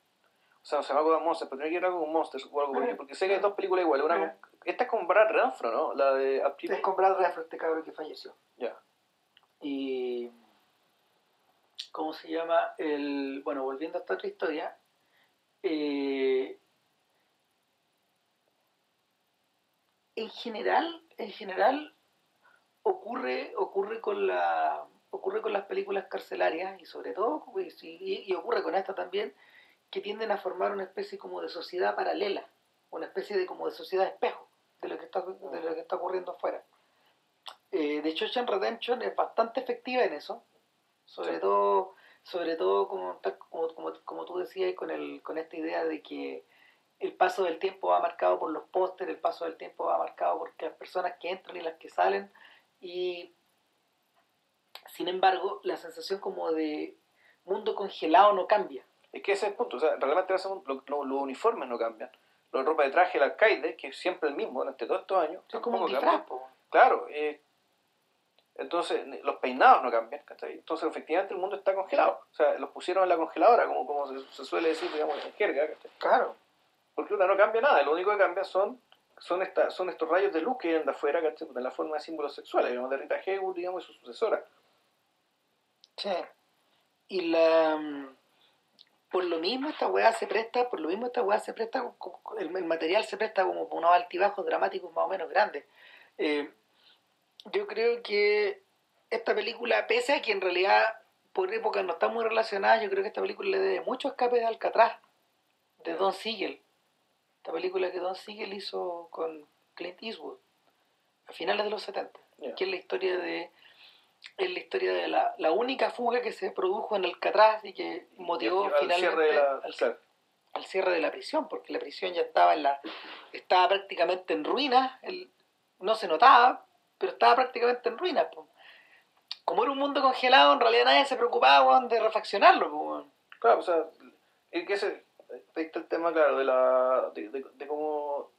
O sea, se llama God and Monsters, pero tiene que ver con Monsters o algo por ahí, Ah. Porque sé que hay dos películas iguales. Una con- esta es con Brad Renfro, ¿no? La de People. Es con Brad Renfro, este cabrón que falleció. Ya. Y. ¿Cómo se llama? El, bueno, volviendo a esta otra historia. eh, en general, en general, ocurre, ocurre con la. ocurre con las películas carcelarias y sobre todo y, y ocurre con esta también que tienden a formar una especie como de sociedad paralela una especie de como de sociedad espejo de lo que está de lo que está ocurriendo afuera eh, de hecho en Redemption es bastante efectiva en eso sobre Sí. todo sobre todo como, como, como, como tú decías con el con esta idea de que el paso del tiempo va marcado por los pósteres el paso del tiempo va marcado por las personas que entran y las que salen y sin embargo la sensación como de mundo congelado no cambia Es que ese es el punto. O sea, realmente ese- lo- lo- los uniformes no cambian. La ropa de traje del alcaide, que es siempre el mismo durante todos estos años, es como un disfraz. Claro, eh, entonces los peinados no cambian, ¿cachai? Entonces efectivamente el mundo está congelado. O sea, los pusieron en la congeladora, como, como se, se suele decir, digamos, en jerga, ¿cachai? claro Porque puta, no cambia nada, lo único que cambia son son, esta, son estos rayos de luz que vienen de afuera, ¿cachai? En la forma de símbolos sexuales, digamos, de Rita Hayworth, digamos, y su sucesora. Sí. Y la. mm, Por lo mismo esta weá se presta, por lo mismo esta weá se presta, el, material se presta como para unos altibajos dramáticos más o menos grandes. Eh, yo creo que esta película, pese a que en realidad por época no está muy relacionada, yo creo que esta película le debe mucho escape de Alcatraz, de Don Siegel. Esta película que Don Siegel hizo con Clint Eastwood a finales de los 70, que es la historia de es la historia de la, la, única fuga que se produjo en Alcatraz y que motivó finalmente al, cierre de la prisión, porque la prisión ya estaba en la estaba prácticamente en ruinas, no se notaba, pero estaba prácticamente en ruinas. Como era un mundo congelado, en realidad nadie se preocupaba de refaccionarlo. Claro, o sea, es que ese, ahí está el tema, claro, de, la, de, de, cómo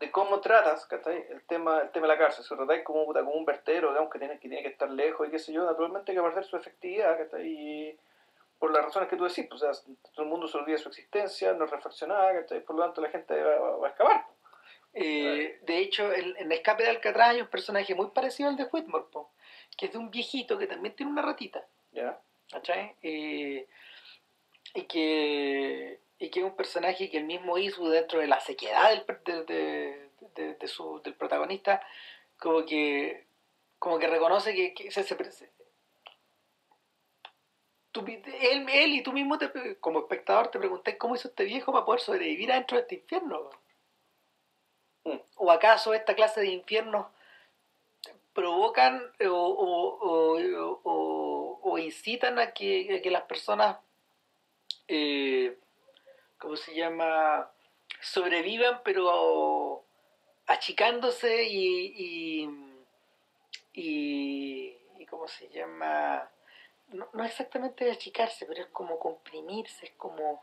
de cómo tratas el tema el tema de la cárcel si lo tratáis como, como un vertero digamos que tiene que tiene que estar lejos y qué sé yo naturalmente hay que perder su efectividad y por las razones que tú decís pues, o sea todo el mundo se olvida de su existencia no reflexionaba por lo tanto la gente va, va a escapar. Eh, de hecho en, en Escape de Alcatraz hay un personaje muy parecido al de Whitmore que es de un viejito que también tiene una ratita ¿Ya? Eh, y que y que es un personaje que el mismo hizo dentro de la sequedad del, de, de, de, su, del protagonista, como que, como que reconoce que, que se, se, él, él y tú mismo te, como espectador te pregunté cómo hizo este viejo para poder sobrevivir adentro de este infierno. Mm. ¿O acaso esta clase de infiernos provocan o, o, o, o incitan a que, a que, las personas eh, ¿cómo se llama? sobrevivan, pero achicándose y, y, y, ¿cómo se llama? No, no exactamente achicarse, pero es como comprimirse, es como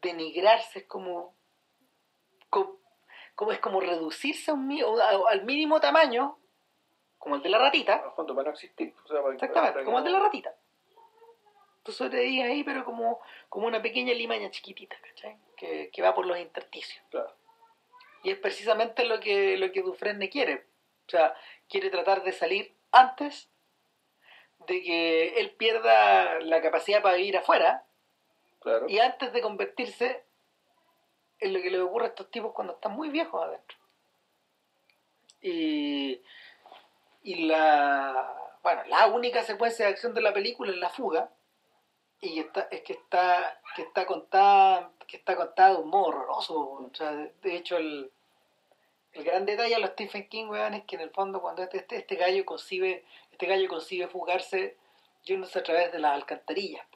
denigrarse, es como, como, es como reducirse a un, al mínimo tamaño, como el de la ratita. para no existir. Exactamente, como el de la ratita tú sobrevives ahí, pero como, como una pequeña limaña chiquitita, ¿cachai? Que, que va por los intersticios. Claro. Y es precisamente lo que, lo que Dufresne quiere. O sea, quiere tratar de salir antes de que él pierda la capacidad para vivir afuera claro. y antes de convertirse en lo que le ocurre a estos tipos cuando están muy viejos adentro. Y, y la, bueno, la única secuencia de acción de la película es la fuga, y está, es que está, que está contada, que está contada de un modo horroroso. O sea, de, hecho el, el gran detalle a los Stephen King, weón, es que en el fondo cuando este, este, este gallo concibe, este gallo consigue fugarse yéndose a través de las alcantarillas.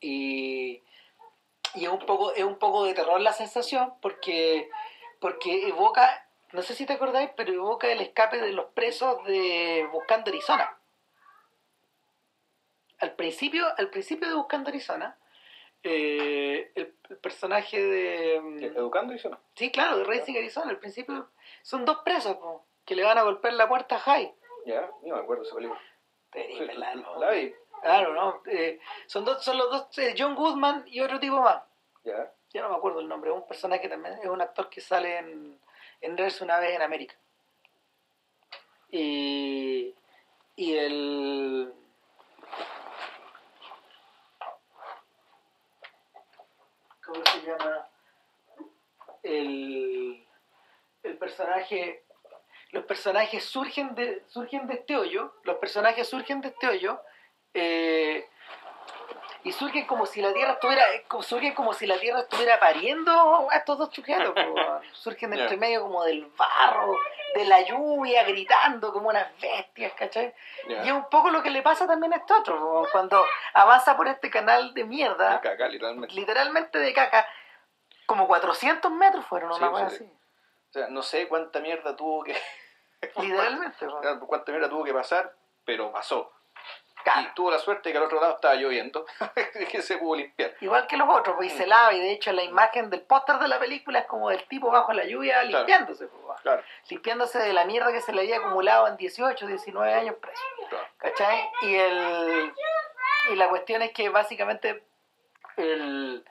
Y, y es un poco, es un poco de terror la sensación porque, porque evoca, no sé si te acordáis, pero evoca el escape de los presos de Buscando Arizona al principio, al principio de Buscando Arizona, eh, el, personaje de... Mm, ¿Educando Arizona? Sí, claro, de Racing Arizona. Al principio son dos presos que le van a golpear la puerta a Jai. Ya, no me acuerdo ese película. la, vi. Claro, ¿no? Eh, son, dos, son los dos, eh, John Goodman y otro tipo más. Ya. Ya no me acuerdo el nombre. Es un personaje que también es un actor que sale en, en una vez en América. Y, y el ¿cómo se llama? El, el personaje, los personajes surgen de, surgen de este hoyo, los personajes surgen de este hoyo, eh, y surgen como si la tierra estuviera surgen como si la tierra estuviera pariendo a estos dos sujetos surgen entre medio como del barro de la lluvia gritando como unas bestias ¿cachai? y es un poco lo que le pasa también a estos otros cuando avanza por este canal de mierda de caca, literalmente. literalmente de caca como 400 metros fueron una cosa así. O sea no sé cuánta mierda tuvo que literalmente cuánta mierda tuvo que pasar pero pasó y tuvo la suerte de que al otro lado estaba lloviendo, que se pudo limpiar. Igual que los otros, pues, y se lava, y de hecho la imagen del póster de la película es como del tipo bajo la lluvia limpiándose, pues, claro. limpiándose de la mierda que se le había acumulado en 18, 19 años preso. ¿Cachai? Y, el, y la cuestión es que básicamente el,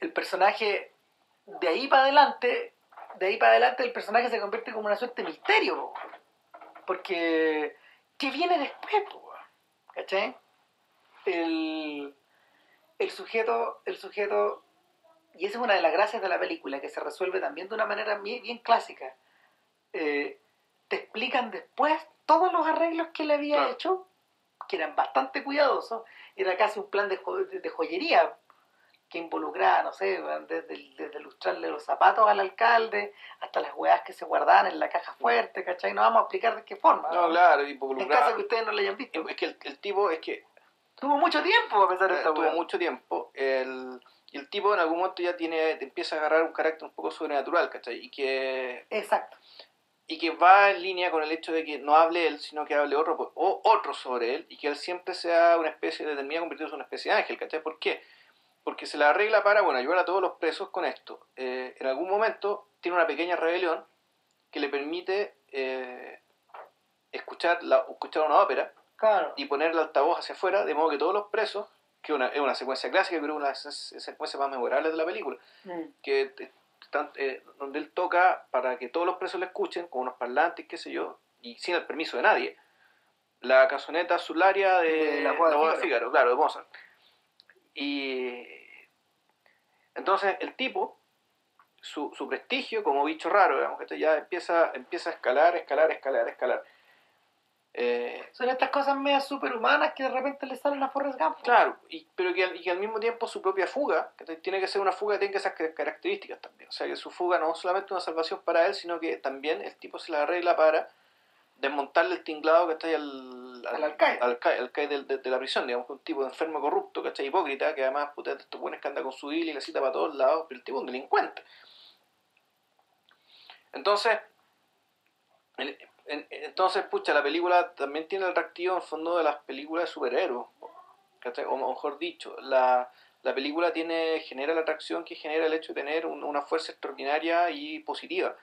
el personaje de ahí para adelante, de ahí para adelante el personaje se convierte como una suerte de misterio, porque ¿qué viene después? Po? ¿Cachai? El, el sujeto, el sujeto, y esa es una de las gracias de la película, que se resuelve también de una manera bien, clásica. eh, te explican después todos los arreglos que le había Claro. hecho, que eran bastante cuidadosos, era casi un plan de, jo- de joyería que involucraba, no sé, desde, desde lustrarle los zapatos al alcalde hasta las hueás que se guardaban en la caja fuerte, ¿cachai? No vamos a explicar de qué forma. No, claro, y En involucraba- caso que ustedes no lo hayan visto. Es que el, el tipo, es que Tuvo mucho tiempo a pesar de eh, esta tuvo hueá. mucho tiempo. El, y el tipo en algún momento ya tiene, empieza a agarrar un carácter un poco sobrenatural, ¿cachai? Y que, Exacto. y que va en línea con el hecho de que no hable él, sino que hable otro, o otro sobre él, y que él siempre sea una especie de, termina convirtiéndose en una especie de ángel, ¿cachai? ¿Por qué? Porque se la arregla para, bueno, ayudar a todos los presos con esto. Eh, en algún momento tiene una pequeña rebelión que le permite eh, escuchar, la, escuchar una ópera Claro. y poner el altavoz hacia afuera, de modo que todos los presos, que una, es una secuencia clásica, que una de las secuencias más memorables de la película, Mm. que están, eh, donde él toca para que todos los presos le escuchen con unos parlantes, qué sé yo, y sin el permiso de nadie. La casoneta azularia de, De la boda de. Fígaro, claro, de Mozart. Y entonces el tipo, su, su prestigio como bicho raro, digamos, que ya empieza, empieza a escalar, escalar, escalar, escalar. Eh, Son estas cosas medias superhumanas que de repente le salen a Forrest Gump. Claro, y, pero que, y que al mismo tiempo su propia fuga, que tiene que ser una fuga que tenga esas ca- características también. O sea, que su fuga no es solamente una salvación para él, sino que también el tipo se la arregla para desmontarle el tinglado que está ahí al, Al al alcaide- al alcaide del- de, de la prisión, digamos, que un tipo de enfermo corrupto, ¿cachai? Hipócrita, que además, puta, estos buenos que anda con su hilo y la cita para todos lados, pero el tipo es un delincuente. Entonces, el- entonces, pucha, la película también tiene el reactivo en el fondo de las películas de superhéroes. ¿cachai? O mejor dicho, la, la película tiene genera la atracción que genera el hecho de tener un- una fuerza extraordinaria y positiva,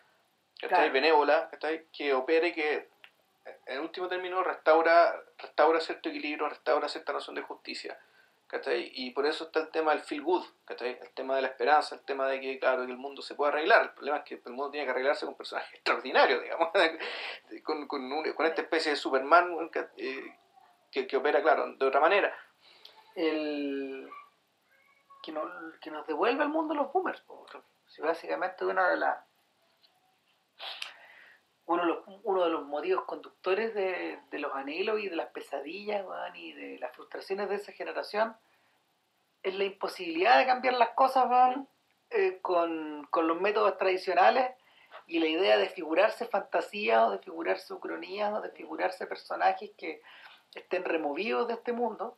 ¿cachai? Claro. benévola, ¿cachai? que opere, que en último término restaura, restaura cierto equilibrio, restaura cierta noción de justicia. ¿cachai? Y por eso está el tema del feel good, ¿cachai? el tema de la esperanza, el tema de que, claro, que el mundo se puede arreglar. El problema es que el mundo tiene que arreglarse con personajes extraordinarios, digamos, con, con, un- con esta especie de Superman que, eh, que, que opera, claro, de otra manera. el que, no, que nos devuelve al mundo los boomers. Si básicamente una de las uno de los, uno de los motivos conductores de, de los anhelos y de las pesadillas weón, y de las frustraciones de esa generación es la imposibilidad de cambiar las cosas weón, eh, con, con los métodos tradicionales y la idea de figurarse fantasías o de figurarse ucronías o de figurarse personajes que estén removidos de este mundo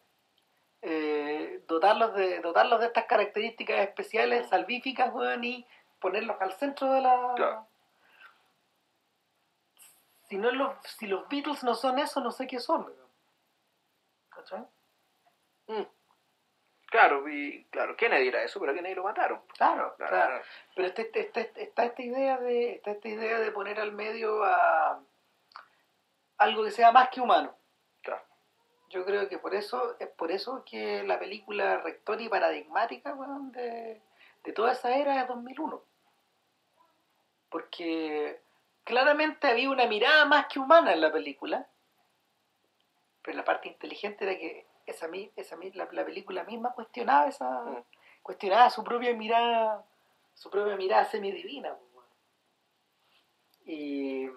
eh, dotarlos de dotarlos de estas características especiales salvíficas weón, y ponerlos al centro de la Claro. Si no los si los Beatles no son eso no sé qué son. ¿Cachai? Mm. Claro, y claro, Kennedy era eso, pero a Kennedy lo mataron. claro, Claro, pero este, este- este- está esta idea de está esta idea de poner al medio a algo que sea más que humano Claro. yo creo que por eso es por eso que la película rectora y paradigmática weón, de, de toda esa era es 2001 porque claramente había una mirada más que humana en la película pero la parte inteligente era que esa, esa la, la película misma cuestionaba esa Mm. cuestionaba su propia mirada su propia mirada semidivina pues, y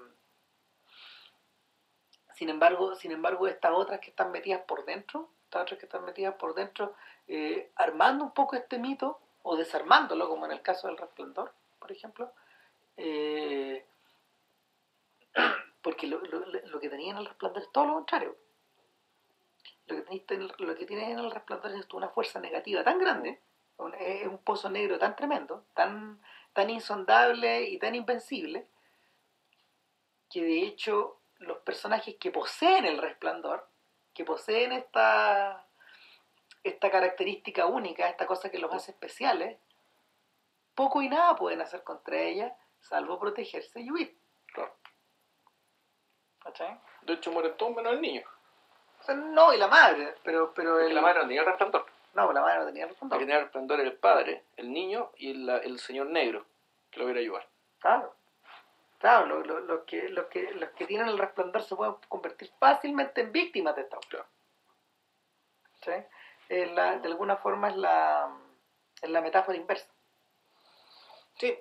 sin embargo sin embargo estas otras que están metidas por dentro estas otras que están metidas por dentro eh, armando un poco este mito o desarmándolo como en el caso del resplandor por ejemplo eh, porque lo, lo- lo que tenía en el resplandor es todo lo contrario lo que, el- lo que tiene en el resplandor es una fuerza negativa tan grande es un pozo negro tan tremendo tan tan insondable y tan invencible que de hecho los personajes que poseen el resplandor que poseen esta esta característica única esta cosa que los hace especiales poco y nada pueden hacer contra ella salvo protegerse y huir. ¿Cachai? De hecho, muere todo menos el niño. O sea, no, y la madre, pero, pero el- la madre no tenía el resplandor. No, la madre no tenía El que resplandor. tenía el resplandor era el padre, el niño y el, el señor negro, que lo viera ayudar. Claro. Claro, lo- lo- los, que, los, que, los que tienen el resplandor se pueden convertir fácilmente en víctimas de esta Claro. ¿Sí? Es la- de alguna forma es la, es la metáfora inversa. Sí.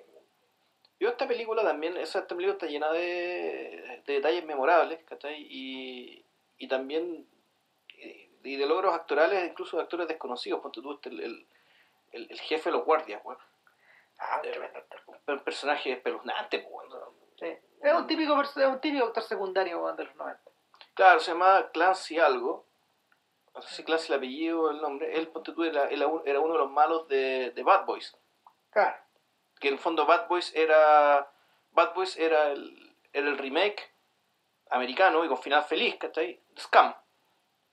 Yo esta película también, esa película está llena de, de detalles memorables, ¿cachai? Y, y también y de logros actorales, incluso de actores desconocidos, ponte tú este, el, el, el, jefe de los guardias, bueno. Ah, Eh. Un personaje espeluznante, bueno. Sí. Es un típico, es un típico actor secundario weón, de los 90. Claro, se llamaba Clancy algo. No sé si Clancy el apellido o el nombre. Él, ponte tú, era, era uno de los malos de, de Bad Boys. Claro. Que en el fondo Bad Boys era. Bad Boys era el, era el remake americano y con final feliz, ¿cachai? Scam.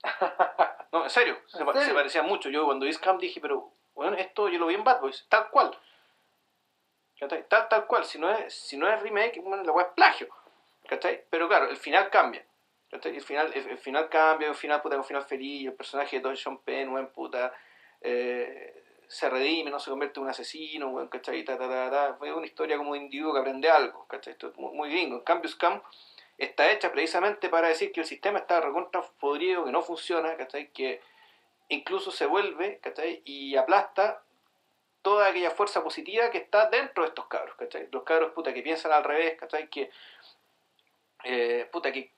No, en serio, se, ¿En pa- serio? se parecía mucho. Yo cuando vi Scam dije, pero bueno, esto yo lo vi en Bad Boys, tal cual. ¿Cachai? Tal, tal cual. Si no es, si no es remake, bueno, la weá es plagio. ¿Cachai? Pero claro, el final cambia. ¿cachai? El final, el, el final cambia, un final puta, un final feliz, el personaje de Don Sean Penn, weón, puta, eh, se redime, no se convierte en un asesino, weón, ¿cachai? Ta, ta, ta. Fue una historia como de individuo que aprende algo, ¿cachai? Esto es muy, gringo. En cambio, Scam está hecha precisamente para decir que el sistema está recontra podrido, que no funciona, ¿cachai? Que incluso se vuelve, ¿cachai? Y aplasta toda aquella fuerza positiva que está dentro de estos cabros, ¿cachai? Los cabros, puta, que piensan al revés, ¿cachai? Que, eh, puta, que,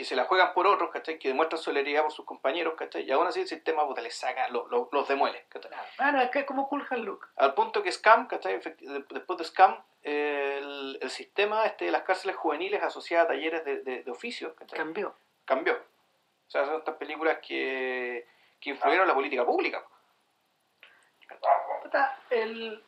que se la juegan por otros, ¿cachai? Que demuestran solidaridad por sus compañeros, ¿cachai? Y aún así el sistema, puta, les saca, lo- lo- los demuele, ¿cachai? Ah, no, es que es como Cool Hand Luke. Al punto que Scam, ¿cachai? Después de Scam, eh, el, el sistema este de las cárceles juveniles asociadas a talleres de, de, de oficios, ¿cachai? Cambió. cambió. O sea, son estas películas que, que influyeron en la política pública. El...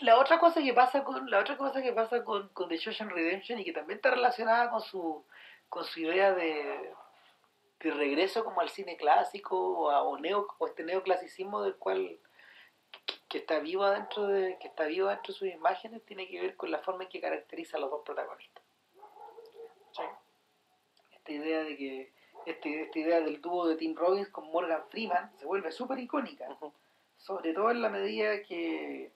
La otra cosa que pasa con la otra cosa que pasa con, con The Shawshank Redemption y que también está relacionada con su con su idea de, de regreso como al cine clásico o, a- o neo o este neoclasicismo del cual que, que está vivo dentro de que está vivo dentro de sus imágenes tiene que ver con la forma en que caracteriza a los dos protagonistas. Esta idea de que este, esta idea del dúo de Tim Robbins con Morgan Freeman se vuelve súper icónica, sobre todo en la medida que,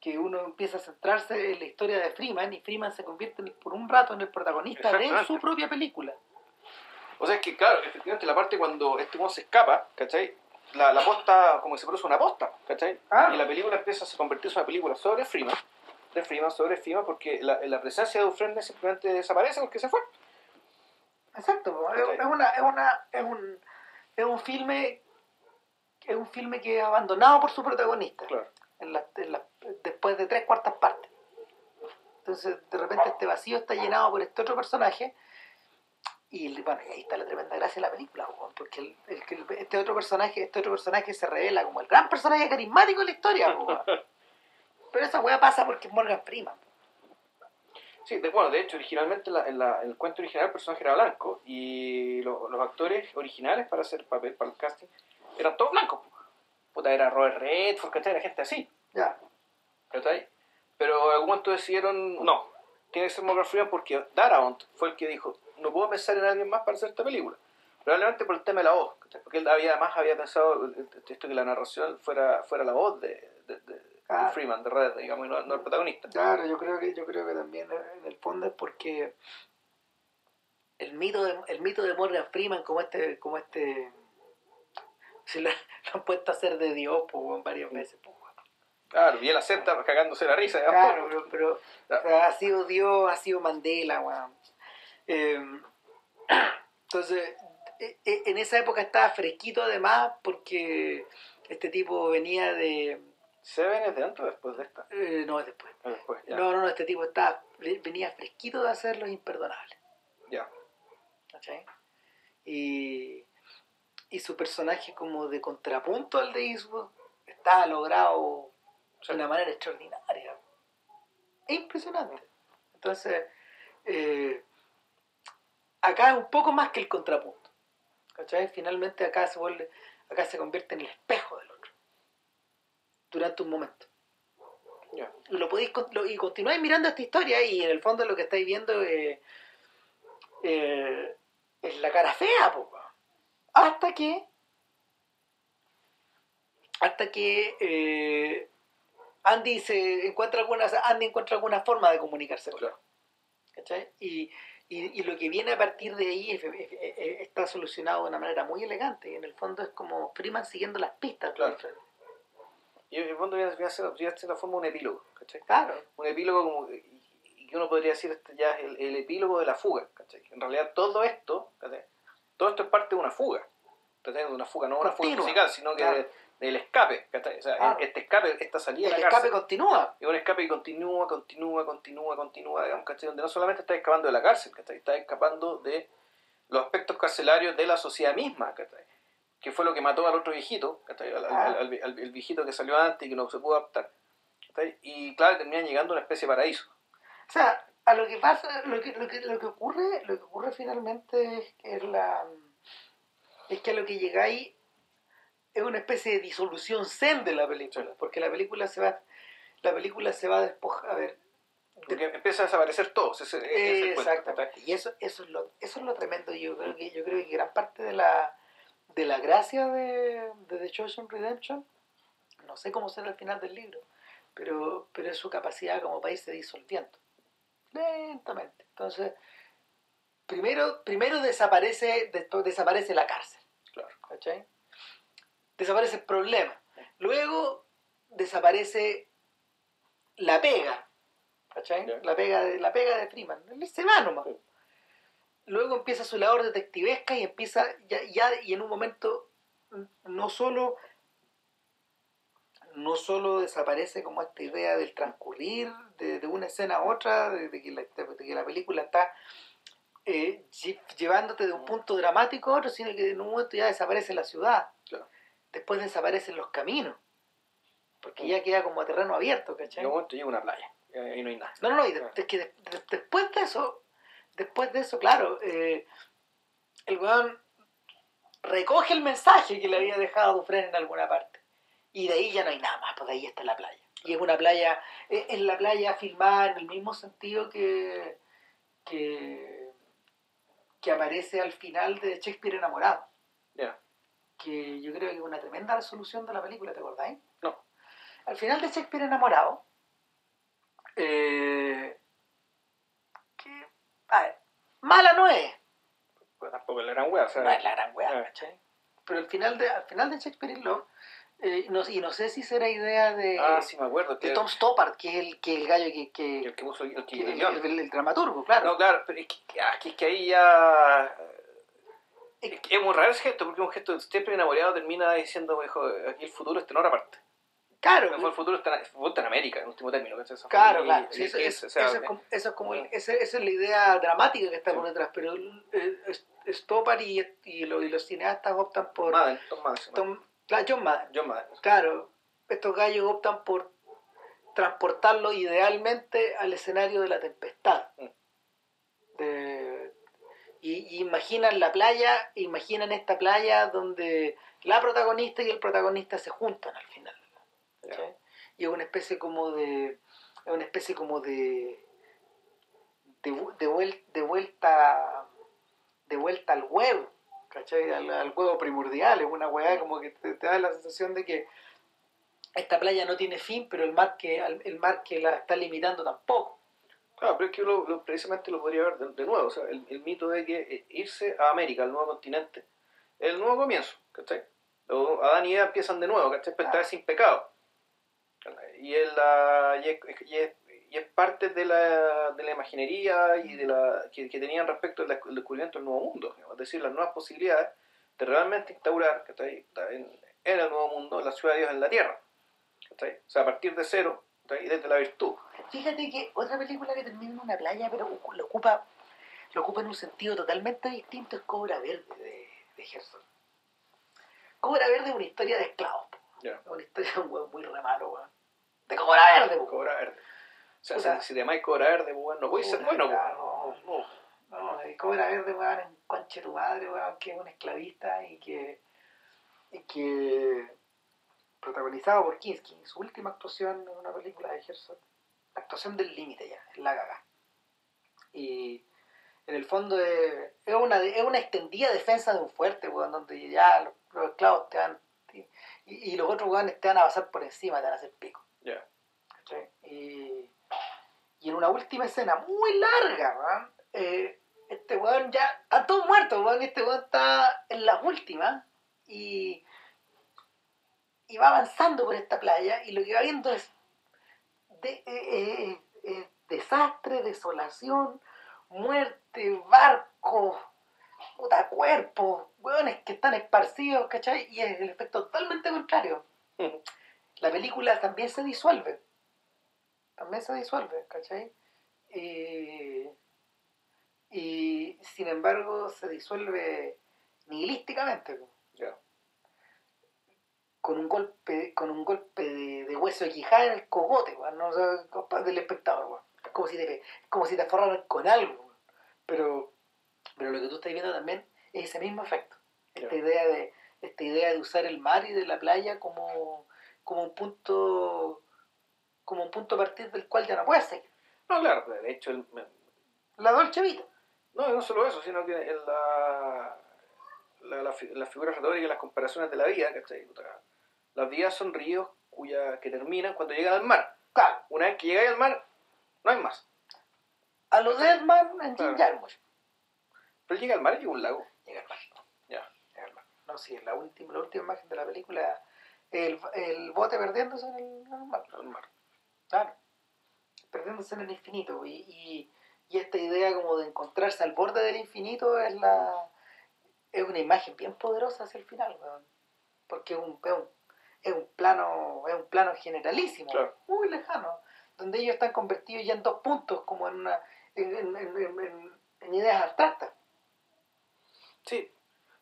que uno empieza a centrarse en la historia de Freeman y Freeman se convierte por un rato en el protagonista de su propia película. O sea, es que, claro, efectivamente, la parte cuando este uno se escapa, ¿cachai? La, la posta, como que se produce una posta, ¿cachai? Ah. Y la película empieza a se convertirse en una película sobre Freeman, de Freeman, sobre Freeman, porque la, la presencia de Dufresne simplemente desaparece porque se fue. Exacto, es, es una, es, una, es, un, es un filme es un filme que es abandonado por su protagonista Claro. en la- en la- después de tres cuartas partes. Entonces, de repente este vacío está llenado por este otro personaje y bueno, y ahí está la tremenda gracia de la película, po, porque el- el este otro personaje, este otro personaje se revela como el gran personaje carismático de la historia. Pero esa weá pasa porque es Morgan Freeman. Sí, de, bueno, de hecho, originalmente la- en, la- en el cuento original el personaje era blanco y lo- los actores originales para hacer papel, para el casting, eran todos blancos. Puta, era Robert Redford, ¿cachai? Era gente así, Ya. ¿Cachai? Pero en algún momento decidieron, no, tiene que ser Morgan Freeman porque Darabont fue el que dijo, no puedo pensar en alguien más para hacer esta película. Probablemente por el tema de la voz, ¿cachai? Porque él había, además había pensado esto que la narración fuera, fuera la voz de, de- de- de Claro. Freeman, de Red, digamos, y no, no el protagonista. Claro, yo creo que yo creo que también eh, en el fondo es porque el mito de, el mito de Morgan Freeman como este como este se lo, lo han puesto a hacer de Dios pues, weón, varias veces pues. Claro, y él acepta cagándose la risa. digamos. claro pero, pero, o sea, ha sido Dios ha sido Mandela weón. Eh, entonces eh, eh, en esa época estaba fresquito además porque este tipo venía de Seven es de antes o después de esta. eh, no es después Después, ya. no no no este tipo estaba venía fresquito de hacer los imperdonables Ya. ¿cachai? Y, y su personaje como de contrapunto al de Eastwood está logrado de una manera extraordinaria. Es impresionante. Entonces, eh, acá es un poco más que el contrapunto. ¿cachai? Finalmente acá se vuelve, acá se convierte en el espejo del otro. Durante un momento. Lo podéis lo- y continuáis mirando esta historia y en el fondo lo que estáis viendo eh, eh, es la cara fea, po, hasta que hasta que eh, Andy se encuentra alguna Andy encuentra alguna forma de comunicarse. Claro. ¿cachai? Y, y, y lo que viene a partir de ahí es- es- es- está solucionado de una manera muy elegante y en el fondo es como Freeman siguiendo las pistas Claro. Y en el fondo viene a ser, la forma un epílogo, ¿cachai? Claro. Un epílogo como... Que uno podría decir este ya es el, el epílogo de la fuga, ¿cachai? En realidad todo esto, ¿cachai? Todo esto es parte de una fuga. una fuga, no una fuga musical, sino que Claro. Del escape, ¿cachai? O sea, este escape, esta salida El de la escape cárcel. continúa. Es un escape que continúa, continúa, continúa, continúa, digamos, ¿cachai? Donde no solamente estás escapando de la cárcel, ¿cachai? Estás escapando de los aspectos carcelarios de la sociedad misma, ¿cachai? Que fue lo que mató al otro viejito, ¿cachai? Al, al- Ah. al- al- el viejito que salió antes y que no se pudo adaptar. ¿cachai? Y claro, terminan llegando a una especie de paraíso. O sea, a lo que pasa, lo que, lo que, lo que ocurre, lo que ocurre finalmente es que es la es que a lo que llegáis es una especie de disolución zen de la película, porque la película se va la película se va a despojar, a ver, Porque empieza a desaparecer todo. exactamente. ¿cachai? Y eso, eso es lo, eso es lo tremendo. Yo creo que, yo creo que gran parte de la de la gracia de, de The Shawshank Redemption, no sé cómo será el final del libro, pero, pero es su capacidad como para irse disolviendo. Lentamente. Entonces, primero, primero desaparece, después desaparece la cárcel. Claro. ¿cachai? Desaparece el problema. Luego desaparece la pega. ¿cachai? La pega de, la pega de Freeman. Él se va nomás. Luego empieza su labor detectivesca y empieza ya, ya y en un momento no solo no solo desaparece como esta idea del transcurrir de, de una escena a otra, de, de que, la, de que la película está eh, lle- llevándote de un punto dramático a otro, sino que en un momento ya desaparece la ciudad. Claro. Después desaparecen los caminos. Porque Mm. ya queda como terreno abierto, ¿cachai? En un momento llega una playa. y ahí no hay nada. No, no, no, y de- es que de- de- después de eso, después de eso, claro, eh, el weón recoge el mensaje que le había dejado Dufresne en alguna parte. Y de ahí ya no hay nada más, porque ahí está la playa. Y es una playa, es, es la playa filmada en el mismo sentido que, que, que aparece al final de Shakespeare enamorado. Que yo creo que es una tremenda resolución de la película, ¿te acordáis? No. Al final de Shakespeare enamorado, eh, que, a ver, mala no es, Pero tampoco es la gran wea. O sea, no es la gran weá, Ah. ¿cachai? Pero al final de, al final de Shakespeare in Love, eh, no, y no sé si será idea de, Ah, sí me acuerdo. de Que, Tom Stoppard, que es el, que el gallo que, que, el que puso el, que el el, dramaturgo, claro. No, claro, pero es que, ah, que, es que ahí ya... Es, muy raro ese gesto, porque un gesto siempre enamorado termina diciendo, hijo, aquí el futuro está en otra parte. claro, Mejor el futuro está, en- el futuro está en América, en último término. claro, claro. eso, es, como, ese- esa es la idea dramática que está por detrás, pero eh, Stoppard y, y, lo- y los cineastas optan por... Madden, Tom Madden. Tom- claro, John Madden. John Madden. Claro, estos gallos optan por transportarlo idealmente al escenario de la tempestad. Mm. De- y, y imaginan la playa, imaginan esta playa donde la protagonista y el protagonista se juntan al final. Y es una especie como de. Es una especie como de. de, de, de vuelta. de vuelta al huevo. ¿Cachai? Al, huevo primordial. Es una weá como que te, te da la sensación de que esta playa no tiene fin, pero el mar que, el mar que la está limitando tampoco. Claro, pero es que precisamente lo podría ver de, nuevo. O sea, el, mito de que eh, irse a América, al nuevo continente, es el nuevo comienzo. ¿cachai? Los Adán y Eva empiezan de nuevo, ¿cachai? Pero Claro. sin pecado. Y es, la, parte de la, de la imaginería y de la, que, tenían respecto al descu- al descubrimiento del nuevo mundo. Es decir, las nuevas posibilidades de realmente instaurar ¿cachai? en, en el nuevo mundo la ciudad de Dios en la tierra. ¿cachai? O sea, a partir de cero y desde la virtud. Fíjate que otra película que termina en una playa, pero lo ocupa, lo ocupa en un sentido totalmente distinto, es Cobra Verde de, de Herzog. Cobra Verde es una historia de esclavos. Es una historia de un weón muy re malo, weón. De Cobra Verde, po. Cobra verde. O sea, si, si te llamáis cobra verde, bueno, no podéis ser bueno. pues. claro. No, no. No, Cobra Verde, weón, es un conche tu madre, weón, que es un esclavista y que. y que. protagonizado por Kinski, su última actuación en una película de Herzog. La actuación del límite ya, es la gaga. Y en el fondo es, es una, es una extendida defensa de un fuerte, weón, donde ya los, los esclavos te van. Y, y los otros weones te van a pasar por encima, te van a hacer pico. Y, y en una última escena muy larga, weón, eh, este weón ya está todo muerto, weón, este weón está en las últimas y, y va avanzando por esta playa y lo que va viendo es de, eh, eh, eh, desastre, desolación, muerte, barcos, puta cuerpos, hueones que están esparcidos, ¿cachai? Y es el efecto totalmente contrario. La película también se disuelve. También se disuelve, ¿cachai? Y, y sin embargo se disuelve nihilísticamente. Con un golpe, con un golpe de, de hueso de quijada en el cogote, weón, ¿no? O sea, del espectador, weón. Es como si te, como si te forraran con algo, weón. Pero, pero lo que tú estás viendo también es ese mismo efecto. Esta idea de, esta idea de usar el mar y de la playa como, como un punto como un punto a partir del cual ya no puedes seguir. No, claro, de hecho, el, La Dolce Vita. no, no solo eso, sino que en la, la, la, fi- las figuras retóricas y las comparaciones de la vida, ¿cachai? Las vías son ríos cuya, que terminan cuando llegan al mar. Claro, Una vez que llegáis al mar, no hay más. a los Deadman en Jim Claro. Pero llega al mar y llega un lago. Llega al mar. Ya. Llega al mar. No, sí, en la última, la última imagen de la película, el, el bote perdiéndose en el, en el mar. Al mar. Claro. Perdiéndose en el infinito. Y, y, y esta idea como de encontrarse al borde del infinito es la es una imagen bien poderosa hacia el final, weón. Porque es un, es un, es un plano, es un plano generalísimo, Claro. muy lejano, donde ellos están convertidos ya en dos puntos, como en una en, en- en- en- en ideas abstractas. Sí,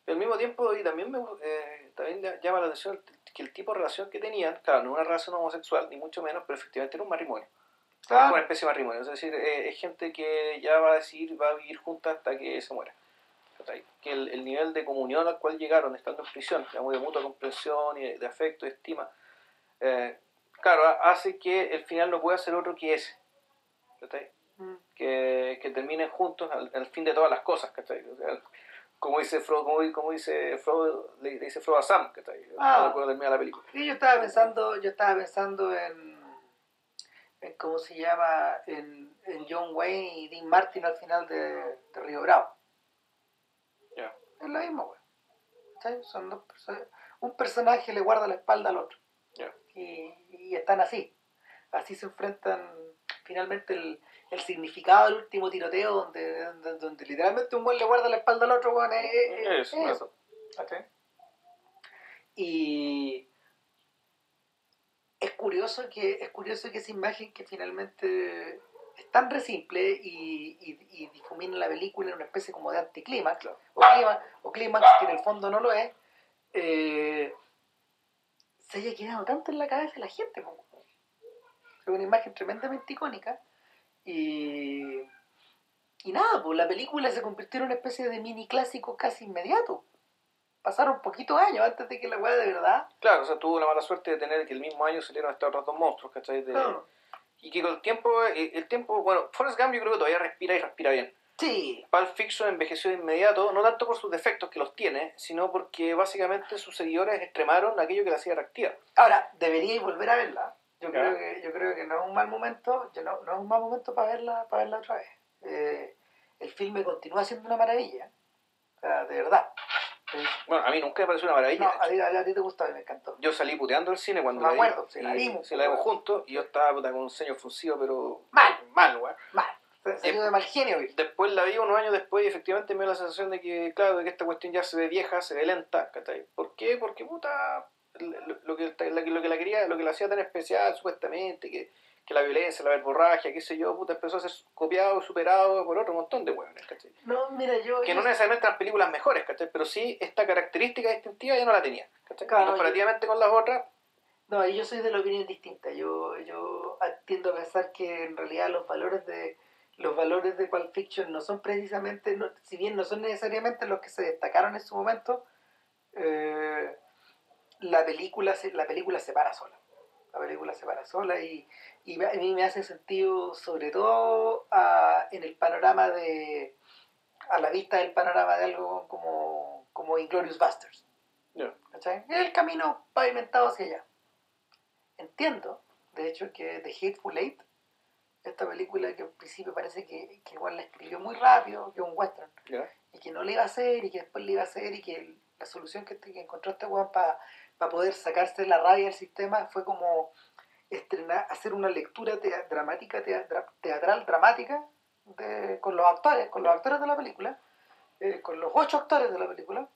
al mismo tiempo y también me eh, también ll- llama la atención que el tipo de relación que tenían, claro, no una relación homosexual, ni mucho menos, pero efectivamente era un matrimonio. Claro. Una especie de matrimonio. Es decir, eh, es gente que ya va a decir, va a vivir junta hasta que se muera. ¿Cachai? Que el, el nivel de comunión al cual llegaron estando en prisión, digamos, de mutua comprensión y de, de afecto y estima, eh, claro, ha- hace que el final no pueda ser otro que ese. ¿cachai? Mm. que, que terminen juntos al, al fin de todas las cosas, ¿cachai? O sea, como dice Frodo, como, como dice Frodo, le, le dice Frodo a Sam, ¿cachai? Ah. Termina la película. Sí, yo estaba pensando, yo estaba pensando en, en cómo se llama, en, en John Wayne y Dean Martin al final de, de Río Bravo. Es lo mismo, güey. ¿Cachai? Son dos personas. Un personaje le guarda la espalda al otro. Y, y están así. Así se enfrentan finalmente el, el significado del último tiroteo donde, donde, donde literalmente un güey le guarda la espalda al otro, güey. Es, es- es Eso. ¿cachai? Y es curioso que es curioso que esa imagen que finalmente es tan re simple y, y, y difumina la película en una especie como de anticlímax Claro. o clímax, o clímax que en el fondo no lo es eh, se haya quedado tanto en la cabeza de la gente po. es una imagen tremendamente icónica y y nada, pues la película se convirtió en una especie de mini clásico casi inmediato pasaron poquitos años antes de que la weá de verdad Claro, o sea, tuvo la mala suerte de tener que el mismo año salieron estos otros dos monstruos, ¿cachai? De- Claro. Y que con el tiempo, el, el tiempo, bueno, Forrest Gump yo creo que todavía respira y respira bien. sí Pulp Fiction envejeció de inmediato, no tanto por sus defectos que los tiene, sino porque básicamente sus seguidores extremaron aquello que la hacía atractiva. Ahora, deberíais volver a verla. Yo Claro. creo que yo creo que no es un mal momento, yo no, no es un mal momento para verla, para verla otra vez. Eh, el filme continúa siendo una maravilla. O sea, de verdad. Eh, Bueno, a mí nunca me pareció una maravilla. no, a, ti- a ti te gustó, a mí me encantó. Yo salí puteando del cine cuando Me la vi, acuerdo, sí, la vimos, sí, la vimos juntos y yo estaba puta, con un ceño fruncido, pero Mal. mal, weón. Mal. Se salió de mal genio, güey. Después la vi unos años después y efectivamente me dio la sensación de que, claro, de que esta cuestión ya se ve vieja, se ve lenta, ¿cachai? ¿Por qué? Porque, puta, lo, lo que, la- lo que la quería, lo que la hacía tan especial, supuestamente, que, que la violencia, la verborragia, qué sé yo, puta, empezó a ser copiado y superado por otro montón de hueones, ¿cachai? No, mira, yo. Que yo- no necesariamente eran películas mejores, ¿cachai? Pero sí esta característica distintiva ya no la tenía, ¿cachai? Claro, comparativamente con las otras, No, y yo soy de la opinión distinta. Yo, yo tiendo a pensar que en realidad los valores de los valores de Pulp Fiction no son precisamente, no- si bien no son necesariamente los que se destacaron en su momento, eh, la película se, la película se para sola. La película se para sola y, y a mí me hace sentido, sobre todo a- en el panorama de, a la vista del panorama de algo como, como Inglorious Busters. Es el camino pavimentado hacia allá. Entiendo, de hecho, que The Hateful Eight, esta película que al principio parece que, que igual la escribió muy rápido, que es un western, y que no le iba a hacer y que después le iba a hacer y que el- la solución que, que encontró este weón para poder sacarse la rabia del sistema fue como estrenar, hacer una lectura tea- dramática, dra- teatral, dramática de- con los actores, con los actores de la película, eh, con los ocho actores de la película.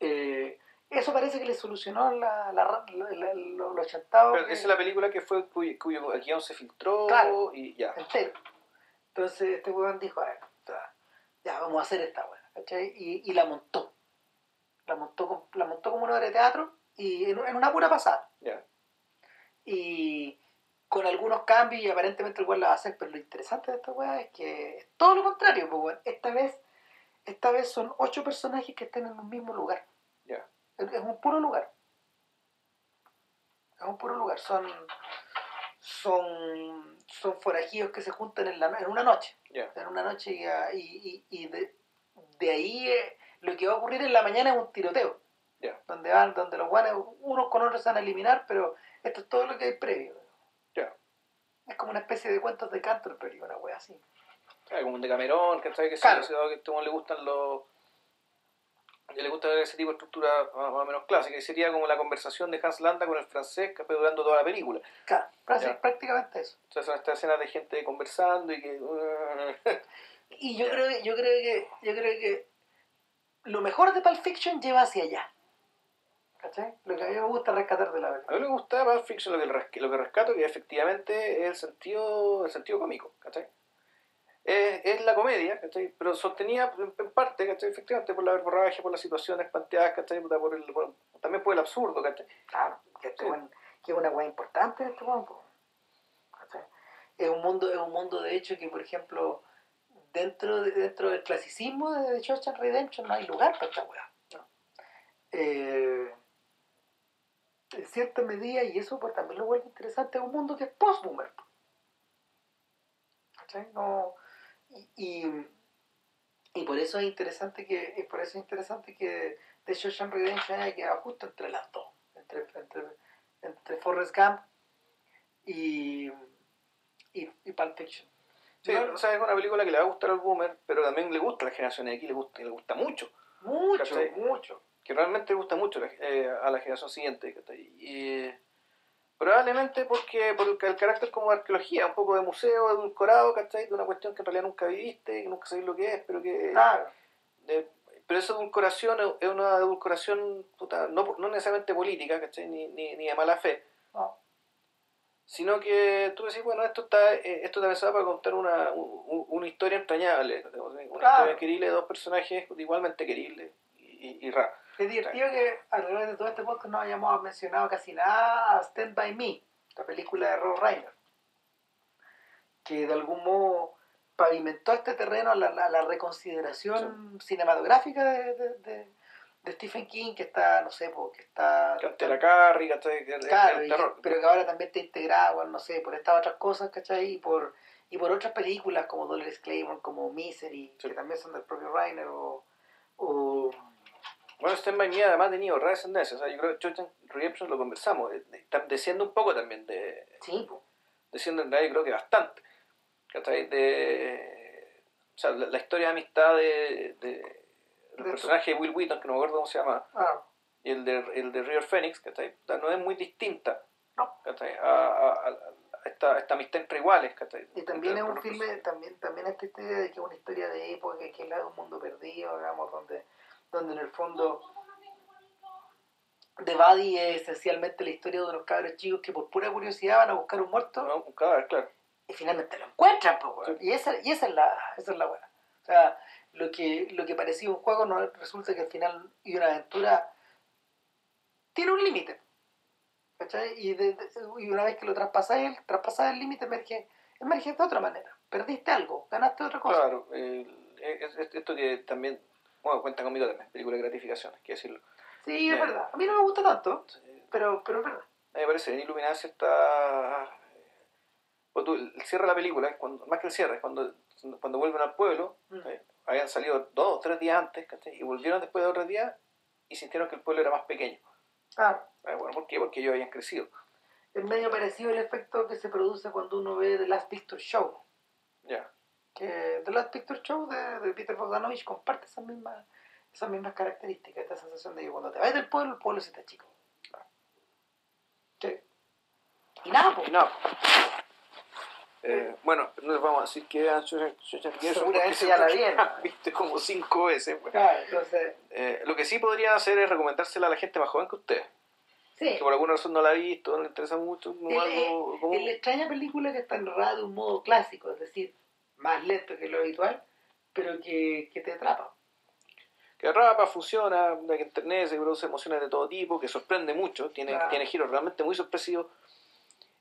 Eh, eso parece que le solucionó la, la, los chantados Pero que- esa es la película que fue cuyo, cuyo guion se filtró Claro. y ya. entero. Entonces este weón dijo, "A ver, o sea, ya vamos a hacer esta weá, ¿cachai? Y, y la montó. La montó, la montó como una obra de teatro y en, en una pura pasada. Y con algunos cambios y aparentemente el weón la va a hacer, pero lo interesante de esta weá es que es todo lo contrario, pues weón. Esta vez, esta vez son ocho personajes que están en un mismo lugar. Es, es un puro lugar. Es un puro lugar. Son, son, son forajidos que se juntan en, la, en una noche. En una noche y, y, y- y de, de ahí eh, lo que va a ocurrir en la mañana es un tiroteo. Ya. Donde van, donde los guanes, unos con otros se van a eliminar, pero esto es todo lo que hay previo. Ya. Es como una especie de cuentos de Canterbury, una wea así. Claro, como un Decamerón, que sabe que Claro. que a este le gustan los. que le gusta ver ese tipo de estructura más, o menos clásica. Y sería como la conversación de Hans Landa con el francés que durando toda la película. Claro, Ya. prácticamente eso. Entonces son estas escenas de gente conversando y que. Y yo creo, que- yo creo que, yo creo que lo mejor de Pulp Fiction lleva hacia allá. ¿Cachai? Lo que a mí me gusta rescatar de la verdad. A mí me gusta Pulp Fiction lo que, res- lo que rescato que efectivamente es el sentido, el sentido cómico, ¿cachai? Es, es la comedia, ¿cachai? Pero sostenida en, parte, ¿cachai? Efectivamente por la verborragia, por las situaciones planteadas, ¿cachai? Por el, por- también por el absurdo, ¿cachai? Claro, que, este Sí. que es una weá importante en este po. ¿Cachai? Es un mundo, es un mundo de hecho que por ejemplo dentro de, dentro del clasicismo de The Shawshank Redemption no hay lugar para esta weá. Eh, en cierta medida, y eso pues también lo vuelve interesante, es un mundo que es post-boomer. po. ¿Cachai? No, y, y, por eso es interesante que, y por eso es interesante que The Shawshank Redemption haya quedado justo entre las dos, entre, entre, entre Forrest Gump y, y, y Pulp Fiction. Sí, No, o sea, es una película que le va a gustar al boomer, pero también le gusta a la generación X, le gusta, le gusta mucho. mucho, ¿cachai? mucho. que realmente le gusta mucho la- eh, a la generación siguiente. Y, eh, probablemente porque por el, el carácter como de arqueología, un poco de museo, edulcorado, ¿cachai? De una cuestión que en realidad nunca viviste, que nunca sabes lo que es, pero que... Claro, pero esa edulcoración es- una edulcoración puta, no, no necesariamente política, ¿cachai? Ni, ni, ni de mala fe, sino que tú decís, bueno, esto está, eh, esto está pensado para contar una, un- una historia entrañable, una Claro. historia querible de dos personajes igualmente queribles y, y, y raros. es divertido que alrededor de todo este podcast no hayamos mencionado casi nada a Stand By Me, la película de Rob Reiner, que de algún modo pavimentó este terreno a la, la- la reconsideración cinematográfica de, de, de- de Stephen King, que está, no sé, porque está... Cante la Carrie, ¿cachai? Que- Claro, y- pero que ahora también está integrada, bueno, no sé, por estas otras cosas, ¿cachai? Y por, y por otras películas como Dolores Claiborne, como Misery, Sí. que también son del propio Reiner, o... o Bueno, Stand By Me además tenía otra descendencia. O sea, yo creo que Shawshank Redemption lo conversamos. eh, desciende un poco también de... sí, po. Desciende en realidad yo creo que bastante. ¿Cachai? De... O sea, la, la historia de amistad de... de el personaje de Will Wheaton, que no me acuerdo cómo se llama, Ah, y el de, el de River Phoenix, ¿cachai? No es muy distinta. No. ¿cachai? A, a- esta, esta amistad entre iguales, ¿cachai? y también es un filme, también, también esta historia de que es una historia de época, que es la de un mundo perdido, digamos, donde, donde en el fondo de Buddy es esencialmente la historia de unos cabros chicos que por pura curiosidad van a buscar un muerto No, un cadáver, claro. y finalmente lo encuentran, po, weón. y, esa, y esa es la esa es la buena. O sea, lo que, lo que parecía un juego no resulta que al final y una aventura tiene un límite. ¿Cachai? Y, de- de- y una vez que lo traspasas el, traspasas el límite emerge, emerge de otra manera. Perdiste algo, ganaste otra cosa. Claro, es- esto que también, bueno, cuenta conmigo también, película de gratificación, hay que decirlo. Sí, es Bien. verdad. A mí no me gusta tanto, Eh, pero, pero es verdad. Me parece bien iluminada cierta... Pues tú, el cierre de la película, es cuando, más que el cierre, es cuando, cuando vuelven al pueblo, Mm. eh, habían salido dos o tres días antes, y volvieron después de otros días y sintieron que el pueblo era más pequeño. Claro. Eh, bueno, ¿por qué? Porque ellos habían crecido. Es medio parecido el efecto que se produce cuando uno ve The Last Picture Show. Ya. Que The Last Picture Show de, de Peter Bogdanovich comparte esas mismas, esas mismas características, esta sensación de que cuando te vas del pueblo, el pueblo se está chico. Sí. Y nada, pues. Y nada. Eh, bueno, no les vamos a decir que vean Shawshank Shawshank Redemption, Seguramente ya la vieron. visto como cinco veces. bueno. Claro, entonces, Eh, lo que sí podrían hacer es recomendársela a la gente más joven que ustedes. sí. Que por alguna razón no la ha visto, no le interesa mucho. No El- algo como- Es la extraña película que está narrada de un modo clásico, es decir, más lento que lo habitual, pero que, que te atrapa. que rapa, funciona, que internet se produce emociones de todo tipo, que sorprende mucho, tiene, Claro. tiene giros realmente muy sorpresivos.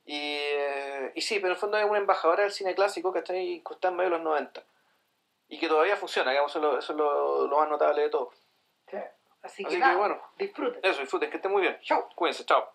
Y, eh, y sí, pero en el fondo es una embajadora del cine clásico. Que está en medio de los 90. Y que todavía funciona, digamos, eso es lo, eso es lo, lo más notable de todo. Sí. Así, Así que, bueno. disfruten. Eso, disfruten, que estén muy bien. Chau. Cuídense, chao.